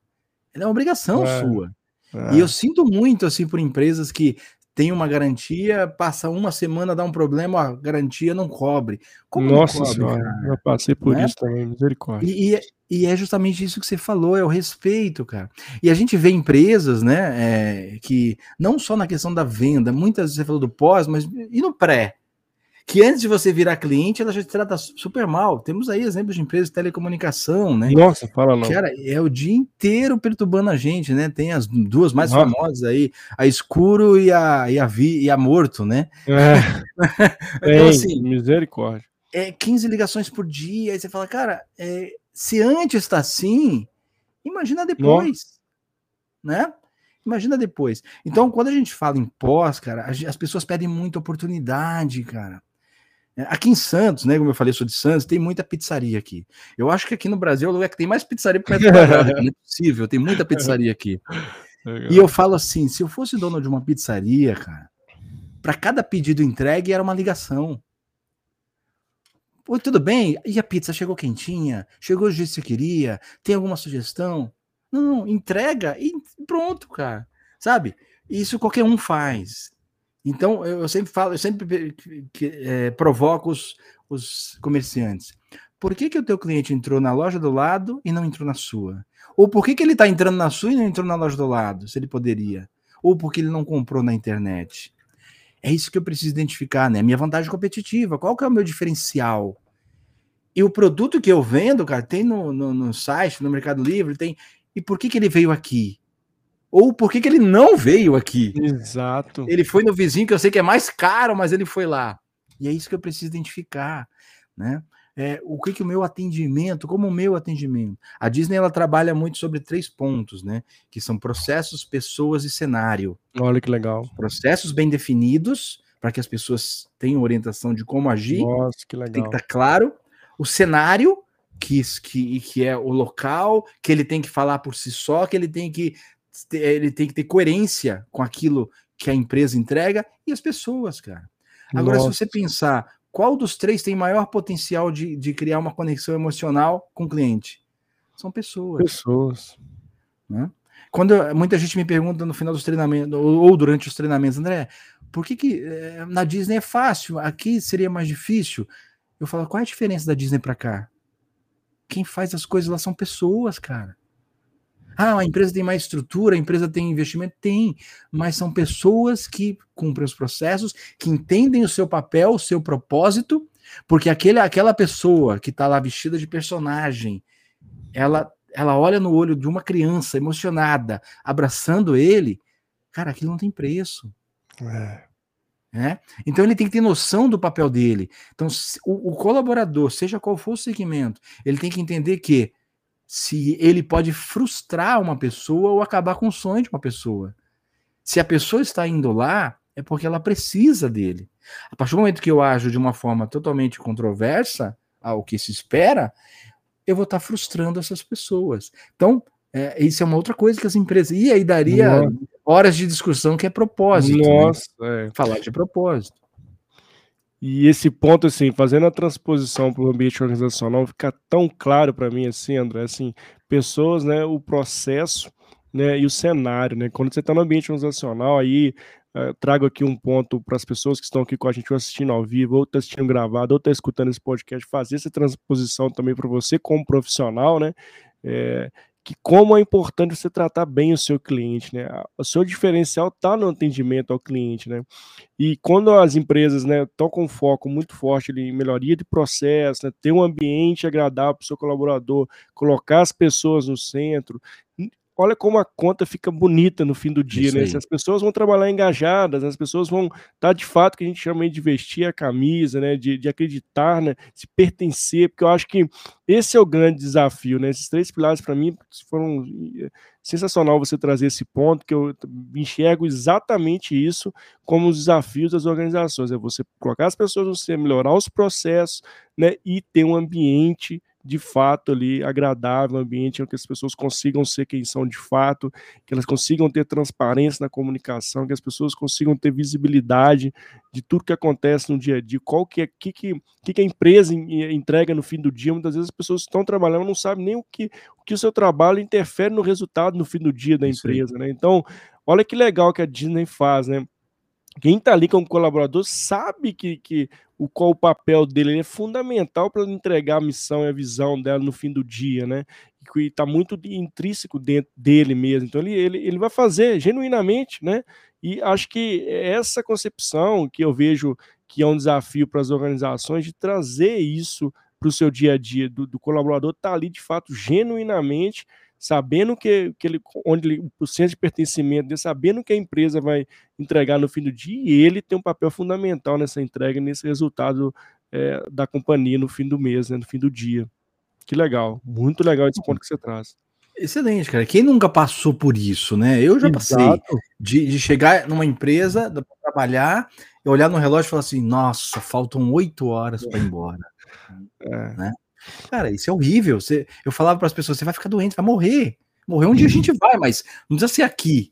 ela é uma obrigação é. sua. É. E eu sinto muito, assim, por empresas que tem uma garantia, passa uma semana, dá um problema, a garantia não cobre. Como Nossa cobre, senhora, cara? eu passei por né? isso também, misericórdia. E, e, e, é justamente isso que você falou, é o respeito, cara. E a gente vê empresas, né, é, que não só na questão da venda, muitas vezes você falou do pós, mas e no pré? que antes de você virar cliente, ela já te trata super mal. Temos aí exemplos de empresas de telecomunicação, né? Nossa, fala não. Cara, é o dia inteiro perturbando a gente, né? Tem as duas mais Nossa. famosas aí, a Escuro e a, e a, Vi, e a Morto, né? É. então, assim, misericórdia. É 15 ligações por dia, aí você fala, cara, é, se antes está assim, imagina depois, Nossa. né? Imagina depois. Então, quando a gente fala em pós, cara, as pessoas pedem muita oportunidade, cara. É, aqui em Santos, né? Como eu falei, sou de Santos, tem muita pizzaria aqui. Eu acho que aqui no Brasil é o lugar que tem mais pizzaria por metro quadrado. Não é possível, tem muita pizzaria aqui. Legal. E eu falo assim: se eu fosse dono de uma pizzaria, cara, para cada pedido entregue era uma ligação. Oi, tudo bem? E a pizza chegou quentinha? Chegou o jeito que você queria? Tem alguma sugestão? Não, não, entrega e pronto, cara. Sabe? Isso qualquer um faz. Então, eu sempre falo, eu sempre é, provoco os, os comerciantes. Por que, que o teu cliente entrou na loja do lado e não entrou na sua? Ou por que, que ele está entrando na sua e não entrou na loja do lado, se ele poderia? Ou porque ele não comprou na internet? É isso que eu preciso identificar, né? Minha vantagem competitiva, qual que é o meu diferencial? E o produto que eu vendo, cara, tem no, no, no site, no Mercado Livre, tem. E por que, que ele veio aqui? ou por que, que ele não veio aqui. Exato. Ele foi no vizinho que eu sei que é mais caro, mas ele foi lá. E é isso que eu preciso identificar, né? É, o que, que o meu atendimento, como o meu atendimento. A Disney ela trabalha muito sobre três pontos, né? Que são processos, pessoas e cenário. Olha que legal. Processos bem definidos, para que as pessoas tenham orientação de como agir. Nossa, que legal. Tem que estar tá claro. O cenário, que, que, que é o local, que ele tem que falar por si só, que ele tem que ele tem que ter coerência com aquilo que a empresa entrega e as pessoas, cara. Agora, Nossa. se você pensar qual dos três tem maior potencial de, de criar uma conexão emocional com o cliente? São pessoas. Pessoas. Né? Quando muita gente me pergunta no final dos treinamentos, ou durante os treinamentos, André, por que, que é, na Disney é fácil, aqui seria mais difícil? Eu falo, qual é a diferença da Disney para cá? Quem faz as coisas lá são pessoas, cara. Ah, a empresa tem mais estrutura, a empresa tem investimento? Tem, mas são pessoas que cumprem os processos, que entendem o seu papel, o seu propósito, porque aquele, aquela pessoa que está lá vestida de personagem, ela, ela olha no olho de uma criança emocionada, abraçando ele, cara, aquilo não tem preço. É. É? Então ele tem que ter noção do papel dele. Então, o, o colaborador, seja qual for o segmento, ele tem que entender que se ele pode frustrar uma pessoa ou acabar com o sonho de uma pessoa. Se a pessoa está indo lá, é porque ela precisa dele. A partir do momento que eu ajo de uma forma totalmente controversa ao que se espera, eu vou estar frustrando essas pessoas. Então, é, isso é uma outra coisa que as empresas. E aí daria Nossa. horas de discussão que é propósito. Né? Nossa, né? é. Falar de propósito. E esse ponto, assim, fazendo a transposição para o ambiente organizacional, fica tão claro para mim, assim, André, assim, pessoas, né, o processo, né, e o cenário, né, quando você está no ambiente organizacional, aí uh, trago aqui um ponto para as pessoas que estão aqui com a gente, ou assistindo ao vivo, ou estão tá assistindo gravado, ou estão tá escutando esse podcast, fazer essa transposição também para você como profissional, né, é, que como é importante você tratar bem o seu cliente, né? O seu diferencial está no atendimento ao cliente, né? E quando as empresas, né, estão com foco muito forte em melhoria de processo, né, ter um ambiente agradável para o seu colaborador, colocar as pessoas no centro, olha como a conta fica bonita no fim do dia, Isso né? Aí. Se as pessoas vão trabalhar engajadas, as pessoas vão estar tá, de fato que a gente chama de vestir a camisa, né? De, de acreditar, né? Se pertencer, porque eu acho que esse é o grande desafio, né? Esses três pilares para mim foram eh, sensacional você trazer esse ponto, que eu enxergo exatamente isso como os desafios das organizações, é você colocar as pessoas no centro, melhorar os processos, né, e ter um ambiente de fato ali agradável, um ambiente em que as pessoas consigam ser quem são de fato, que elas consigam ter transparência na comunicação, que as pessoas consigam ter visibilidade de tudo que acontece no dia a dia, qual que é que, que, que a empresa entrega no fim do dia. Muitas vezes as pessoas estão trabalhando não sabem nem o que, o que o seu trabalho interfere no resultado no fim do dia da empresa, né? Então, olha que legal que a Disney faz, né? Quem está ali como colaborador sabe que, que o qual o papel dele ele é fundamental para entregar a missão e a visão dela no fim do dia, né? E está muito intrínseco dentro dele mesmo. Então ele, ele, ele vai fazer genuinamente, né? E acho que essa concepção que eu vejo que é um desafio para as organizações de trazer isso para o seu dia a dia, do, do colaborador estar tá ali de fato genuinamente sabendo que, que ele, onde ele, o centro de pertencimento dele, sabendo que a empresa vai entregar no fim do dia, e ele tem um papel fundamental nessa entrega, nesse resultado é, da companhia no fim do mês, né, no fim do dia. Que legal, muito legal esse ponto que você traz. Excelente, cara. Quem nunca passou por isso, né? Eu já Exato. passei de, de, chegar numa empresa, para trabalhar, e olhar no relógio e falar assim: nossa, faltam oito horas para ir embora. É. Né? Cara, isso é horrível. Você, eu falava para as pessoas: você vai ficar doente, vai morrer. Morrer um dia a gente vai, mas não precisa ser aqui.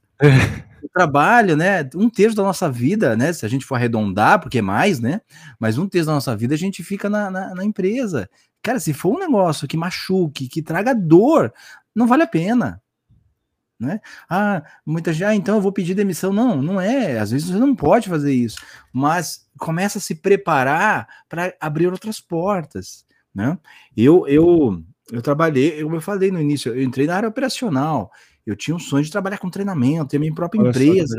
O trabalho, né? Um terço da nossa vida, né? Se a gente for arredondar, porque é mais, né? Mas um terço da nossa vida a gente fica na, na, na empresa. Cara, se for um negócio que machuque, que traga dor, não vale a pena. Né? Ah, muita gente, ah, então eu vou pedir demissão. Não, não é. Às vezes você não pode fazer isso, mas começa a se preparar para abrir outras portas. Né? Eu, eu, eu trabalhei, como eu falei no início, eu entrei na área operacional. Eu tinha um sonho de trabalhar com treinamento, ter minha própria Olha empresa.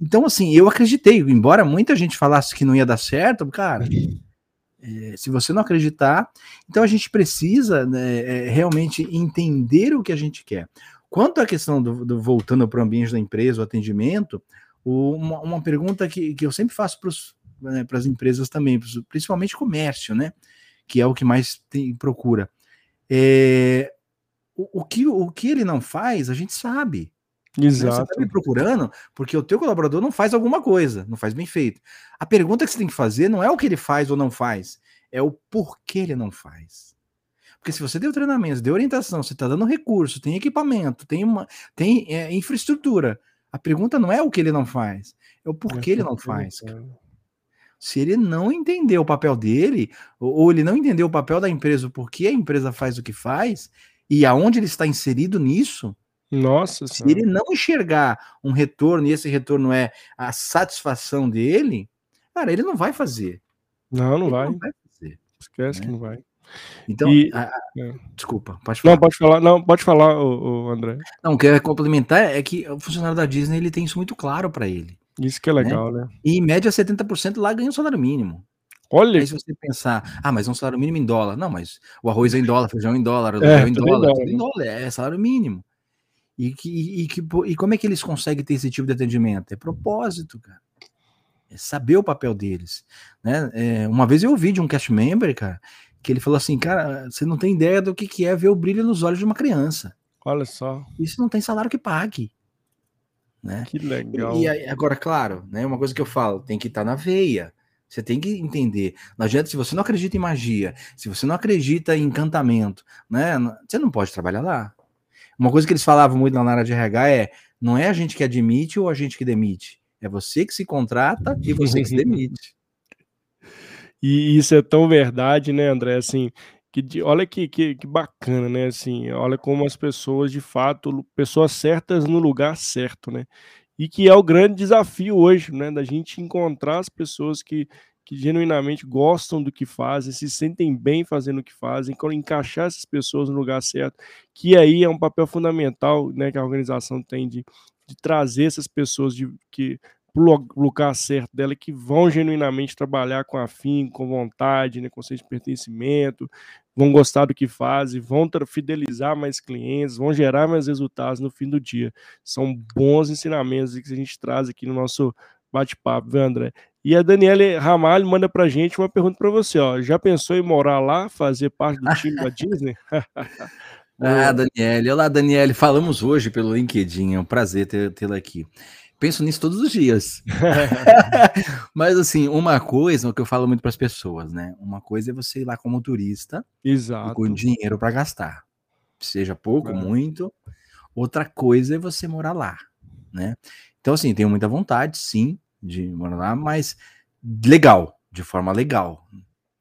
Então, assim, eu acreditei, embora muita gente falasse que não ia dar certo, cara, é, se você não acreditar, então a gente precisa né, é, realmente entender o que a gente quer. Quanto à questão do, do voltando para o ambiente da empresa, o atendimento, o, uma, uma, pergunta que, que eu sempre faço para né, as empresas também, principalmente comércio, né? Que é o que mais tem, procura. É, o, o, que, o que ele não faz, a gente sabe. Exato. Né? Você está me procurando porque o teu colaborador não faz alguma coisa, não faz bem feito. A pergunta que você tem que fazer não é o que ele faz ou não faz, é o porquê ele não faz. Porque se você deu treinamento, deu orientação, você está dando recurso, tem equipamento, tem, uma, tem é, infraestrutura. A pergunta não é o que ele não faz, é o porquê é ele não faz. Cara se ele não entender o papel dele, ou ele não entender o papel da empresa, por que a empresa faz o que faz, e aonde ele está inserido nisso, nossa, se ele não enxergar um retorno, e esse retorno é a satisfação dele, cara, ele não vai fazer. Não, não, vai. não vai. fazer. Esquece né? que não vai. Então, e, a, é. desculpa, pode falar. Não, pode falar, não, pode falar, o, o André. Não, o que eu ia complementar é que o funcionário da Disney ele tem isso muito claro para ele. Isso que é né? legal, né? né? E em média 70% lá ganha o salário mínimo. Olha. Aí se você pensar, ah, mas é um salário mínimo em dólar. Não, mas o arroz é em dólar, feijão é em dólar, o é, em dólar, tudo em dólar, é salário mínimo. E, que, e, que, e como é que eles conseguem ter esse tipo de atendimento? É propósito, cara. É saber o papel deles. Né? É, uma vez eu ouvi de um cast member, cara, que ele falou assim, cara, você não tem ideia do que, que é ver o brilho nos olhos de uma criança. Olha só. Isso não tem salário que pague. Né? Que legal. E, e agora, claro, né, uma coisa que eu falo, tem que estar tá na veia. Você tem que entender. Não adianta, se você não acredita em magia, se você não acredita em encantamento, né? Você não pode trabalhar lá. Uma coisa que eles falavam muito na área de RH é: não é a gente que admite ou a gente que demite. É você que se contrata e você que se demite. E isso é tão verdade, né, André? Assim, que olha que, que, que, bacana, né? Assim, olha como as pessoas, de fato, pessoas certas no lugar certo, né? E que é o grande desafio hoje, né? Da gente encontrar as pessoas que, que genuinamente gostam do que fazem, se sentem bem fazendo o que fazem, encaixar essas pessoas no lugar certo, que aí é um papel fundamental, né? Que a organização tem de, de trazer essas pessoas de, que para o lugar certo dela, que vão genuinamente trabalhar com afim, com vontade, né, com senso de pertencimento, vão gostar do que fazem, vão fidelizar mais clientes, vão gerar mais resultados no fim do dia. São bons ensinamentos que a gente traz aqui no nosso bate-papo, viu, André? E a Daniela Ramalho manda pra gente uma pergunta para você, ó. Já pensou em morar lá, fazer parte do time da Disney? ah, Daniele. Olá, Daniele. Falamos hoje pelo LinkedIn. É um prazer tê-la aqui. Penso nisso todos os dias. Mas, assim, uma coisa, o que eu falo muito para as pessoas, né? Uma coisa é você ir lá como turista Exato. com dinheiro para gastar. Seja pouco, é. muito. Outra coisa é você morar lá, né? Então, assim, tenho muita vontade, sim, de morar lá, mas legal, de forma legal.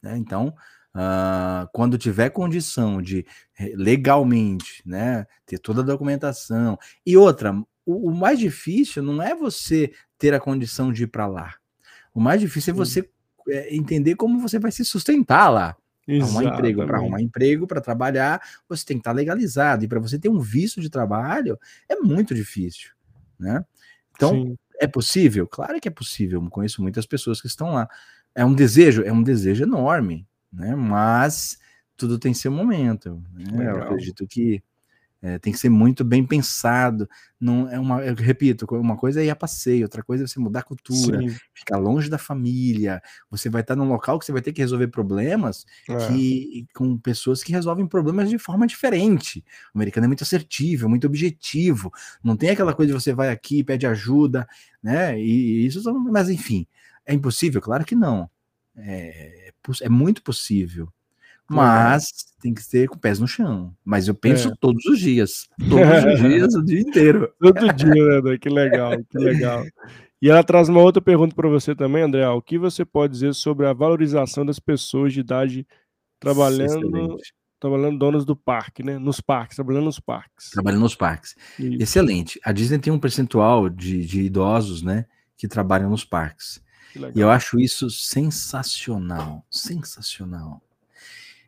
Né? Então, uh, quando tiver condição de eh, legalmente, né, ter toda a documentação. E outra, o, o mais difícil não é você ter a condição de ir para lá. O mais difícil é você é, entender como você vai se sustentar lá. Arrumar emprego, para arrumar emprego, para trabalhar, você tem que estar legalizado. E para você ter um visto de trabalho, é muito difícil. Né? Então, Sim. é possível? Claro que é possível. Eu conheço muitas pessoas que estão lá. É um desejo, é um desejo enorme, né? Mas tudo tem seu momento. Né? Eu acredito que é, tem que ser muito bem pensado. Não é uma, eu repito, uma coisa é ir a passeio, outra coisa é você mudar a cultura, Sim. ficar longe da família. Você vai estar num local que você vai ter que resolver problemas é. que, com pessoas que resolvem problemas de forma diferente. O americano é muito assertivo, muito objetivo. Não tem aquela coisa de você vai aqui, pede ajuda, né? E, e isso, mas enfim, é impossível? Claro que não. É, é muito possível. Mas tem que ser com pés no chão. Mas eu penso é. todos os dias. Todos os dias, o dia inteiro. Todo dia, né? Que legal, que legal. E ela traz uma outra pergunta para você também, André. O que você pode dizer sobre a valorização das pessoas de idade trabalhando, trabalhando donas do parque, né? Nos parques, trabalhando nos parques. Trabalhando nos parques. Isso. Excelente. A Disney tem um percentual de, de idosos, né? Que trabalham nos parques. E eu acho isso sensacional. Sensacional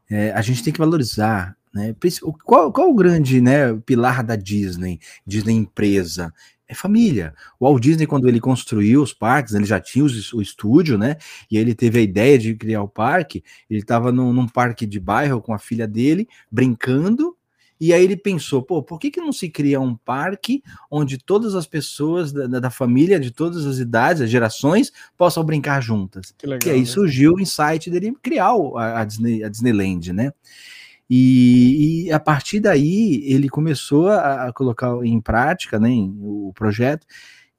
é, a gente tem que valorizar, né? Qual, qual o grande né, pilar da Disney, Disney empresa? É família. O Walt Disney, quando ele construiu os parques, ele já tinha o estúdio, né? E ele teve a ideia de criar o parque. Ele estava num, num parque de bairro com a filha dele, brincando, e aí ele pensou, pô, por que, que não se cria um parque onde todas as pessoas da, da família, de todas as idades, as gerações, possam brincar juntas? Legal, e aí né? surgiu o insight dele criar a, a, Disney, a Disneyland, né? E, e, a partir daí ele começou a, a colocar em prática né, o projeto.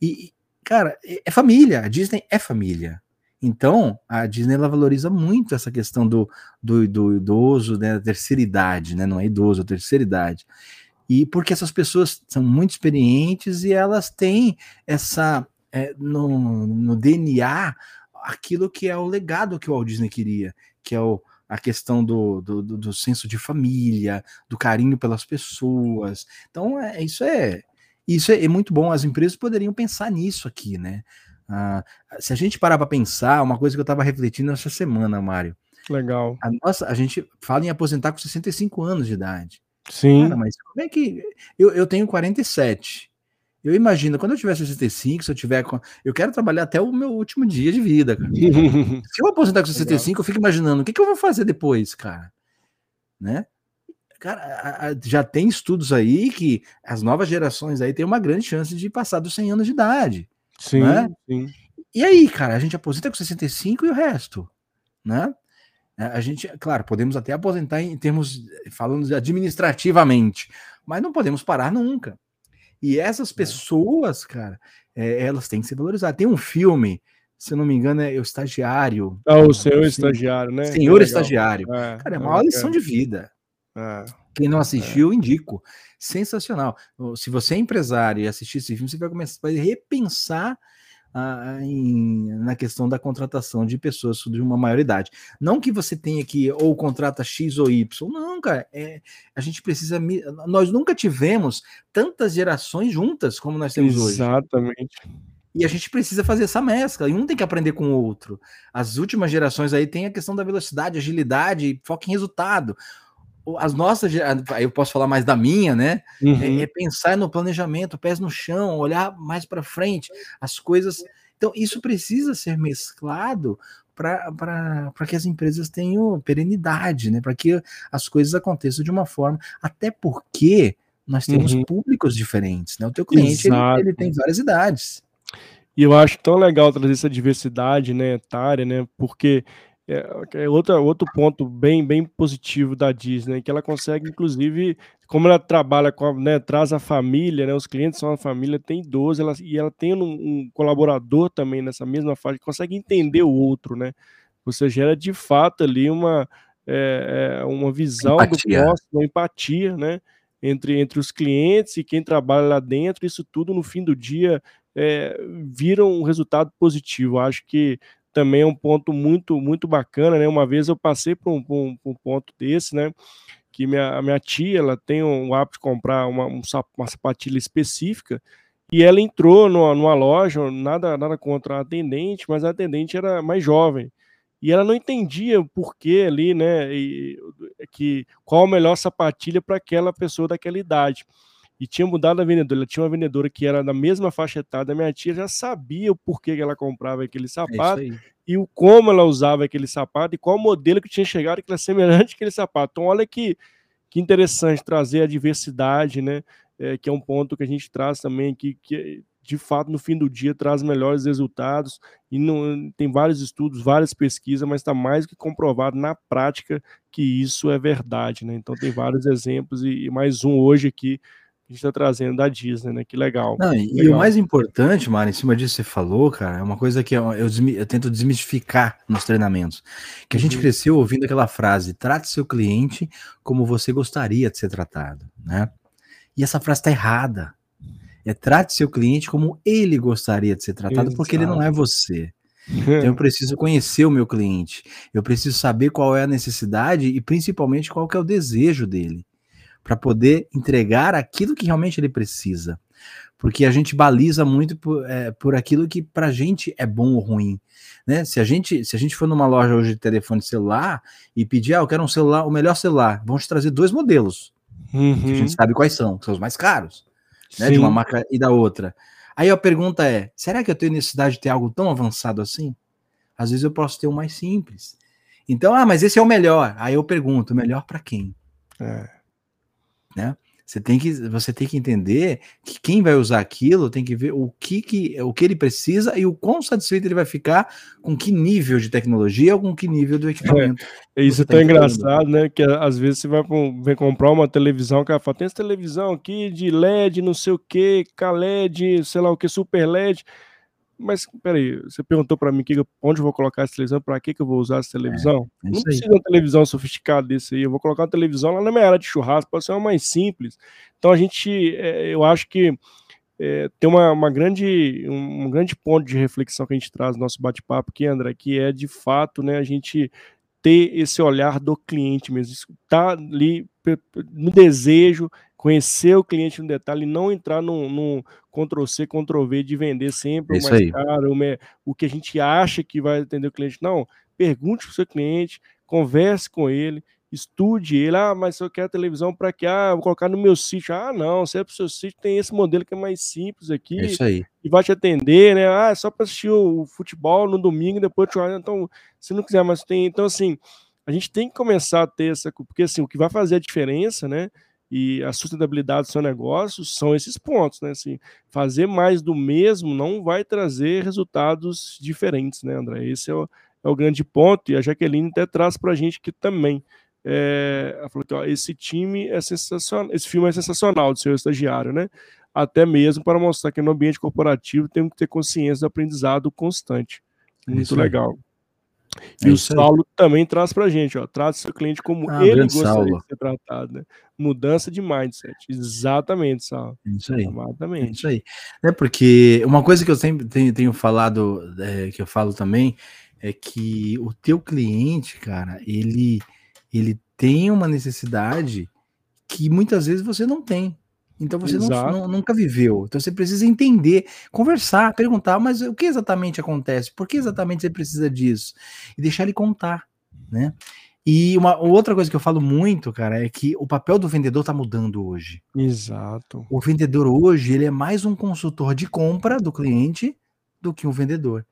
E, cara, é, é família, a Disney é família. Então, a Disney ela valoriza muito essa questão do, do, do idoso, né, da terceira idade, né, não é idoso, é terceira idade. E porque essas pessoas são muito experientes e elas têm essa, é, no, no DNA, aquilo que é o legado que o Walt Disney queria, que é o, a questão do, do, do, senso de família, do carinho pelas pessoas. Então, é, isso é isso é, é muito bom. As empresas poderiam pensar nisso aqui, né? Ah, se a gente parar para pensar, uma coisa que eu estava refletindo essa semana, Mário. Legal. A, nossa, a gente fala em aposentar com 65 anos de idade. Sim. Cara, mas como é que. Eu, eu tenho 47. Eu imagino, quando eu tiver 65, se eu tiver. Eu quero trabalhar até o meu último dia de vida, cara. se eu aposentar com 65, Legal. eu fico imaginando o que, que eu vou fazer depois, cara. Né? Cara, já tem estudos aí que as novas gerações aí têm uma grande chance de passar dos 100 anos de idade. Sim, né? sim. E aí, cara, a gente aposenta com 65 e o resto, né? É, a gente, claro, podemos até aposentar em termos, falando administrativamente, mas não podemos parar nunca. E essas é. pessoas, cara, é, elas têm que ser valorizadas. Tem um filme, se eu não me engano, é o Estagiário. Ah, o Senhor Estagiário, né? Senhor Estagiário. É, cara, é uma lição de vida. É. Quem não assistiu, indico sensacional. Se você é empresário e assistir esse filme, você vai começar a repensar ah, em, na questão da contratação de pessoas de uma maioridade. Não que você tenha que ou contrata X ou Y, não, cara. É, a gente precisa. Nós nunca tivemos tantas gerações juntas como nós temos Exatamente. hoje. Exatamente. E a gente precisa fazer essa mescla, e um tem que aprender com o outro. As últimas gerações aí tem a questão da velocidade, agilidade, foco em resultado as nossas, aí eu posso falar mais da minha, né? É, uhum. É, é, pensar no planejamento, pés no chão, olhar mais para frente, as coisas Então, isso precisa ser mesclado para que as empresas tenham perenidade, né? Para que as coisas aconteçam de uma forma. Até porque nós temos uhum. públicos diferentes, né? O teu cliente ele, ele, tem várias idades. E eu acho tão legal trazer essa diversidade né, etária, né? Porque é, é outra, outro ponto bem, bem positivo da Disney, que ela consegue, inclusive, como ela trabalha com a, né, traz a família, né, os clientes são a família, tem 12, ela, e ela tem um, um, colaborador também nessa mesma faixa, que consegue entender o outro, né? Você gera de fato ali uma, é, é uma visão empatia. do próximo, uma empatia, né? Entre, entre os clientes e quem trabalha lá dentro, isso tudo no fim do dia é, vira um resultado positivo. Acho que também é um ponto muito muito bacana, né? Uma vez eu passei por um, por um, por um ponto desse, né? Que minha, a minha tia ela tem um hábito de comprar uma, um, uma sapatilha específica e ela entrou numa, numa loja, nada, nada contra a atendente, mas a atendente era mais jovem e ela não entendia o porquê ali, né? E, que qual a melhor sapatilha para aquela pessoa daquela idade e tinha mudado a vendedora. Ela tinha uma vendedora que era da mesma faixa etária da minha tia, já sabia o porquê que ela comprava aquele é sapato é e o como ela usava aquele sapato e qual modelo que tinha chegado que era semelhante àquele sapato. Então, olha que, que interessante trazer a diversidade, né? É, que é um ponto que a gente traz também aqui, que de fato no fim do dia traz melhores resultados e não, tem vários estudos, várias pesquisas, mas está mais que comprovado na prática que isso é verdade, né? Então tem vários exemplos e, e mais um hoje aqui a gente está trazendo da Disney, né? Que legal. Não, e, legal. o mais importante, Mário, em cima disso que você falou, cara, é uma coisa que eu, eu, eu, tento desmistificar nos treinamentos. Que a gente uhum. cresceu ouvindo aquela frase: trate seu cliente como você gostaria de ser tratado, né? E essa frase está errada. É trate seu cliente como ele gostaria de ser tratado, Exato. porque ele não é você. Então eu preciso conhecer o meu cliente, eu preciso saber qual é a necessidade e principalmente qual é o desejo dele para poder entregar aquilo que realmente ele precisa. Porque a gente baliza muito por, é, por aquilo que para a gente é bom ou ruim. Né? Se, a gente, se a gente for numa loja hoje de telefone celular e pedir, ah, eu quero um celular, o melhor celular, vão te trazer dois modelos. Uhum. a gente sabe quais são, que são os mais caros, né? de uma marca e da outra. Aí a pergunta é: será que eu tenho necessidade de ter algo tão avançado assim? Às vezes eu posso ter um mais simples. Então, ah, mas esse é o melhor. Aí eu pergunto: melhor para quem? É né? Você tem que você tem que entender que quem vai usar aquilo tem que ver o que, que o que ele precisa e o quão satisfeito ele vai ficar com que nível de tecnologia ou com que nível do equipamento. É, isso é tão engraçado, né? Que às vezes você vai comprar uma televisão que ela fala, tem essa televisão aqui de LED, não sei o que, KLED, sei lá o que, Super LED. Mas peraí, você perguntou para mim que, onde eu vou colocar essa televisão, para que, que eu vou usar essa televisão? É, é não precisa de uma televisão sofisticada desse aí, eu vou colocar uma televisão lá na minha área de churrasco, pode ser uma mais simples. Então a gente, é, eu acho que é, tem uma, uma, grande, um, um, grande ponto de reflexão que a gente traz no nosso bate-papo aqui, André, que é de fato né, a gente ter esse olhar do cliente mesmo, estar tá ali no desejo, conhecer o cliente no detalhe, não entrar num, num Ctrl-C, Ctrl-V de vender sempre o mais aí. caro, o que a gente acha que vai atender o cliente. Não, pergunte para o seu cliente, converse com ele, estude ele. Ah, mas eu quero televisão para quê? Ah, vou colocar no meu sítio. Ah, não, se é para o seu sítio, tem esse modelo que é mais simples aqui. É isso aí. E vai te atender, né? Ah, é só para assistir o futebol no domingo e depois te Então, se não quiser, mas tem. Então, assim, a gente tem que começar a ter essa. Porque, assim, o que vai fazer a diferença, né? E a sustentabilidade do seu negócio são esses pontos, né? Assim, fazer mais do mesmo não vai trazer resultados diferentes, né, André? Esse é o, é o grande ponto, e a Jaqueline até traz para a gente que também. É, ela falou que ó, esse time é sensacional, esse filme é sensacional do seu estagiário, né? Até mesmo para mostrar que no ambiente corporativo temos que ter consciência do aprendizado constante. Muito legal. E é o Saulo também traz pra gente, ó. Trata seu cliente como ah, ele gostaria Saulo. de ser tratado, né? Mudança de mindset. Exatamente, Saulo. É isso aí. Exatamente. É isso aí. É porque uma coisa que eu sempre tenho, tenho falado, é, que eu falo também, é que o teu cliente, cara, ele, ele tem uma necessidade que muitas vezes você não tem. Então você não, não, nunca viveu. Então você precisa entender, conversar, perguntar, mas o que exatamente acontece? Por que exatamente você precisa disso? E deixar ele contar, né? E uma outra coisa que eu falo muito, cara, é que o papel do vendedor está mudando hoje. Exato. O vendedor hoje, ele é mais um consultor de compra do cliente do que um vendedor.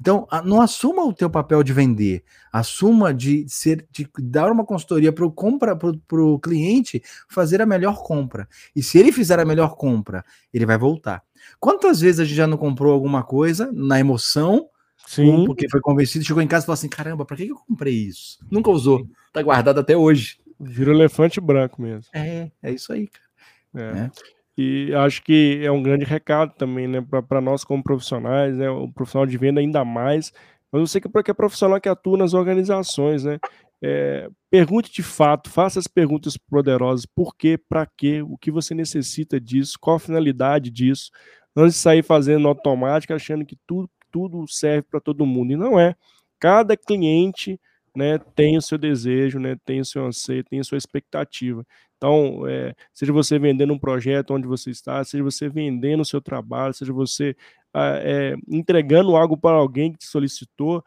Então, não assuma o teu papel de vender, assuma de ser, de dar uma consultoria para o compra, para o cliente fazer a melhor compra. E se ele fizer a melhor compra, ele vai voltar. Quantas vezes a gente já não comprou alguma coisa na emoção, Sim. porque foi convencido, chegou em casa e falou assim: caramba, para que eu comprei isso? Nunca usou, tá guardado até hoje. Vira elefante branco mesmo. É, é isso aí, cara. É. É. E acho que é um grande recado também, né, para nós como profissionais, né, o profissional de venda ainda mais, mas eu sei que para que é profissional que atua nas organizações, né, é, pergunte de fato, faça as perguntas poderosas, por quê, para quê, o que você necessita disso, qual a finalidade disso, antes de sair fazendo automático, achando que tudo, tudo serve para todo mundo, e não é. Cada cliente né, tem o seu desejo, né, tem o seu anseio, tem a sua expectativa. Então, é, seja você vendendo um projeto onde você está, seja você vendendo o seu trabalho, seja você é, entregando algo para alguém que te solicitou,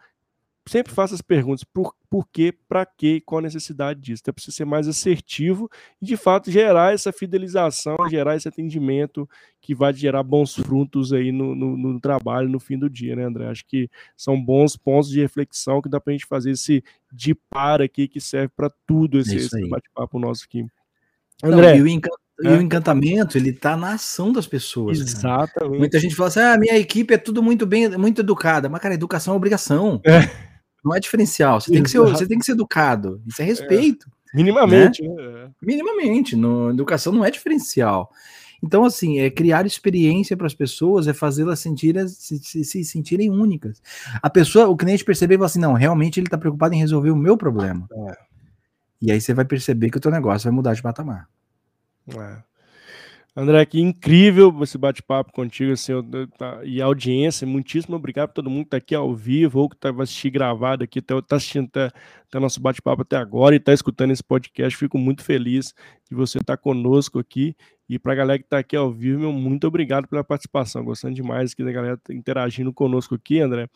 sempre faça as perguntas por, por quê, para quê, qual a necessidade disso. Então, precisa ser mais assertivo e, de fato, gerar essa fidelização, gerar esse atendimento que vai gerar bons frutos aí no, no, no trabalho no fim do dia, né, André? Acho que são bons pontos de reflexão que dá para a gente fazer esse de par aqui que serve para tudo esse, esse bate-papo nosso aqui. André, Não, e, é. e o encantamento, ele está na ação das pessoas. Exatamente. Cara. Muita gente fala assim: ah, minha equipe é tudo muito bem, muito educada. Mas, cara, educação é obrigação. É. Não é diferencial. Você tem, que ser, você tem que ser educado. Isso é respeito. É. Minimamente. Né? né? Minimamente. No, educação não é diferencial. Então, assim, é criar experiência para as pessoas, é fazê-las sentir, se, se, se, sentirem únicas. A pessoa, o cliente perceber e falar assim: não, realmente ele está preocupado em resolver o meu problema. É. E aí você vai perceber que o teu negócio vai mudar de patamar. É. André, que incrível esse bate-papo contigo, assim, tá, e a audiência, muitíssimo obrigado para todo mundo que está aqui ao vivo, ou que tá, vai assistir gravado aqui, está tá assistindo até, nosso bate-papo até agora e está escutando esse podcast. Fico muito feliz de você estar tá conosco aqui. E para a galera que está aqui ao vivo, meu, muito obrigado pela participação. Gostando demais aqui da galera interagindo conosco aqui, André.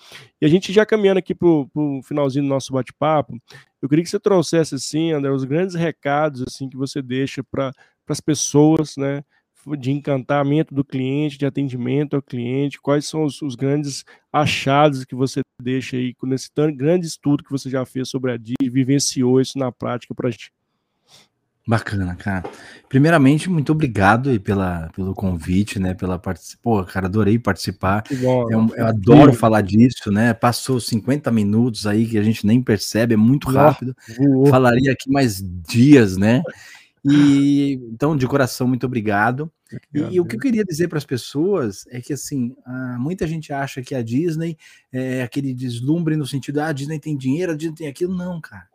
E a gente já caminhando aqui para o finalzinho do nosso bate-papo, eu queria que você trouxesse, assim, André, os grandes recados assim que você deixa para as pessoas, né? De encantamento do cliente, de atendimento ao cliente, quais são os, os grandes achados que você deixa aí nesse grande estudo que você já fez sobre a DIS, vivenciou isso na prática para a gente. Bacana, cara. Primeiramente, muito obrigado aí pela, pelo convite, né? Pela participação. Pô, cara, adorei participar. Bom, eu, eu adoro falar disso, né? Passou 50 minutos aí que a gente nem percebe, é muito rápido. Falaria aqui mais dias, né? E então, de coração, muito obrigado. E, e, o que eu queria dizer para as pessoas é que assim, ah, muita gente acha que a Disney é aquele deslumbre no sentido, ah, a Disney tem dinheiro, a Disney tem aquilo. Não, cara.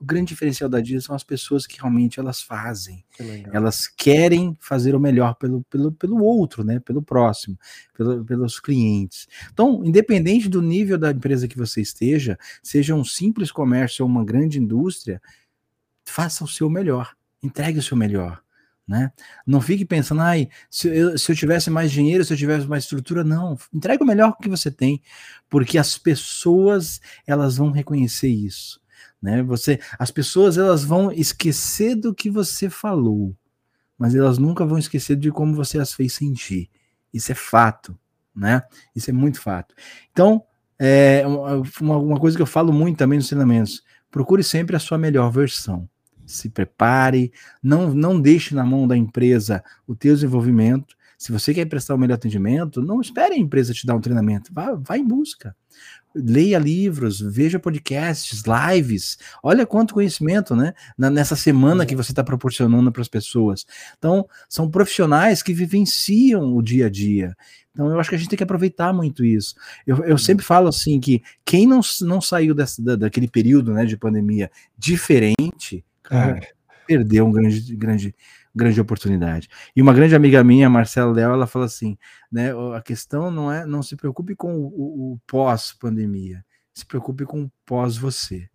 O grande diferencial da Disney são as pessoas que realmente elas fazem. Que elas querem fazer o melhor pelo, pelo, pelo outro, né? Pelo próximo, pelo, pelos clientes. Então, independente do nível da empresa que você esteja, seja um simples comércio ou uma grande indústria, faça o seu melhor entregue o seu melhor. Né? Não fique pensando, ai, se eu, se eu tivesse mais dinheiro, se eu tivesse mais estrutura, não. Entregue o melhor que você tem, porque as pessoas elas vão reconhecer isso, né? Você, as pessoas elas vão esquecer do que você falou, mas elas nunca vão esquecer de como você as fez sentir. Isso é fato, né? Isso é muito fato. Então, é uma, uma coisa que eu falo muito também nos treinamentos: procure sempre a sua melhor versão se prepare, não, não deixe na mão da empresa o teu desenvolvimento. Se você quer prestar o melhor atendimento, não espere a empresa te dar um treinamento, vá, vá em busca. Leia livros, veja podcasts, lives, olha quanto conhecimento, né? nessa semana que você está proporcionando para as pessoas. Então, são profissionais que vivenciam o dia a dia. Então, eu acho que a gente tem que aproveitar muito isso. Eu, eu sempre falo assim que quem não, não saiu dessa, da, daquele período né, de pandemia diferente, Cara, perdeu uma grande, grande, grande oportunidade. E uma grande amiga minha, Marcela Léo, ela fala assim, né? A questão não é, não se preocupe com o, o, o pós-pandemia, se preocupe com o pós você.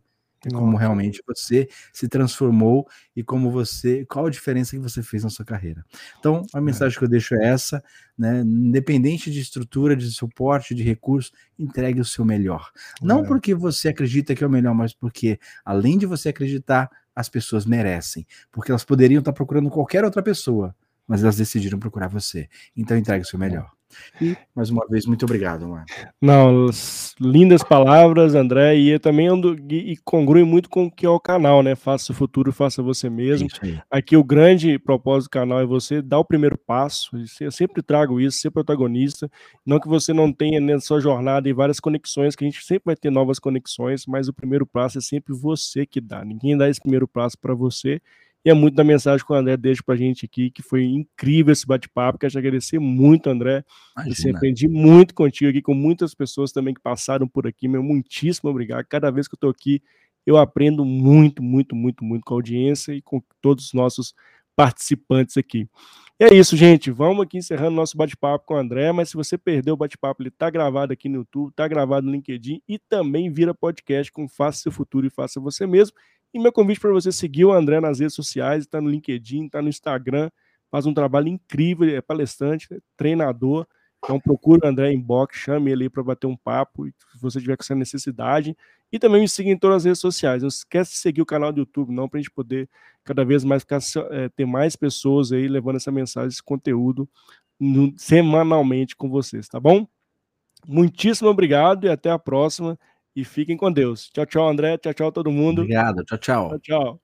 Como realmente você se transformou e como você, qual a diferença que você fez na sua carreira. Então, a é. mensagem que eu deixo é essa, né? Independente de estrutura, de suporte, de recurso, entregue o seu melhor. Não é. porque você acredita que é o melhor, mas porque além de você acreditar, as pessoas merecem, porque elas poderiam estar procurando qualquer outra pessoa, mas elas decidiram procurar você. Então entregue o seu melhor. E, mais uma vez, muito obrigado, Marco. Não, lindas palavras, André, e também ando, e, e congrui muito com o que é o canal, né? Faça o futuro, faça você mesmo. Aqui o grande propósito do canal é você dar o primeiro passo, eu sempre trago isso, ser protagonista, não que você não tenha na sua jornada e várias conexões, que a gente sempre vai ter novas conexões, mas o primeiro passo é sempre você que dá, ninguém dá esse primeiro passo para você, e é muito da mensagem que o André deixa para a gente aqui, que foi incrível esse bate-papo. Quero te agradecer muito, André. Eu aprendi muito contigo aqui, com muitas pessoas também que passaram por aqui. Meu, muitíssimo obrigado. Cada vez que eu estou aqui, eu aprendo muito, muito, muito, muito com a audiência e com todos os nossos participantes aqui. E é isso, gente. Vamos aqui encerrando nosso bate-papo com o André. Mas se você perdeu o bate-papo, ele está gravado aqui no YouTube, está gravado no LinkedIn e também vira podcast com Faça Seu Futuro e Faça Você Mesmo. E meu convite para você seguir o André nas redes sociais, está no LinkedIn, está no Instagram, faz um trabalho incrível, é palestrante, é treinador. Então procura o André em box, chame ele para bater um papo, se você tiver com essa necessidade. E também me siga em todas as redes sociais. Não esquece de seguir o canal do YouTube, não, para a gente poder cada vez mais ficar, é, ter mais pessoas aí levando essa mensagem, esse conteúdo no, semanalmente com vocês, tá bom? Muitíssimo obrigado e até a próxima e fiquem com Deus. Tchau, tchau, André. Tchau, tchau, todo mundo. Obrigado. Tchau, tchau. Tchau, tchau.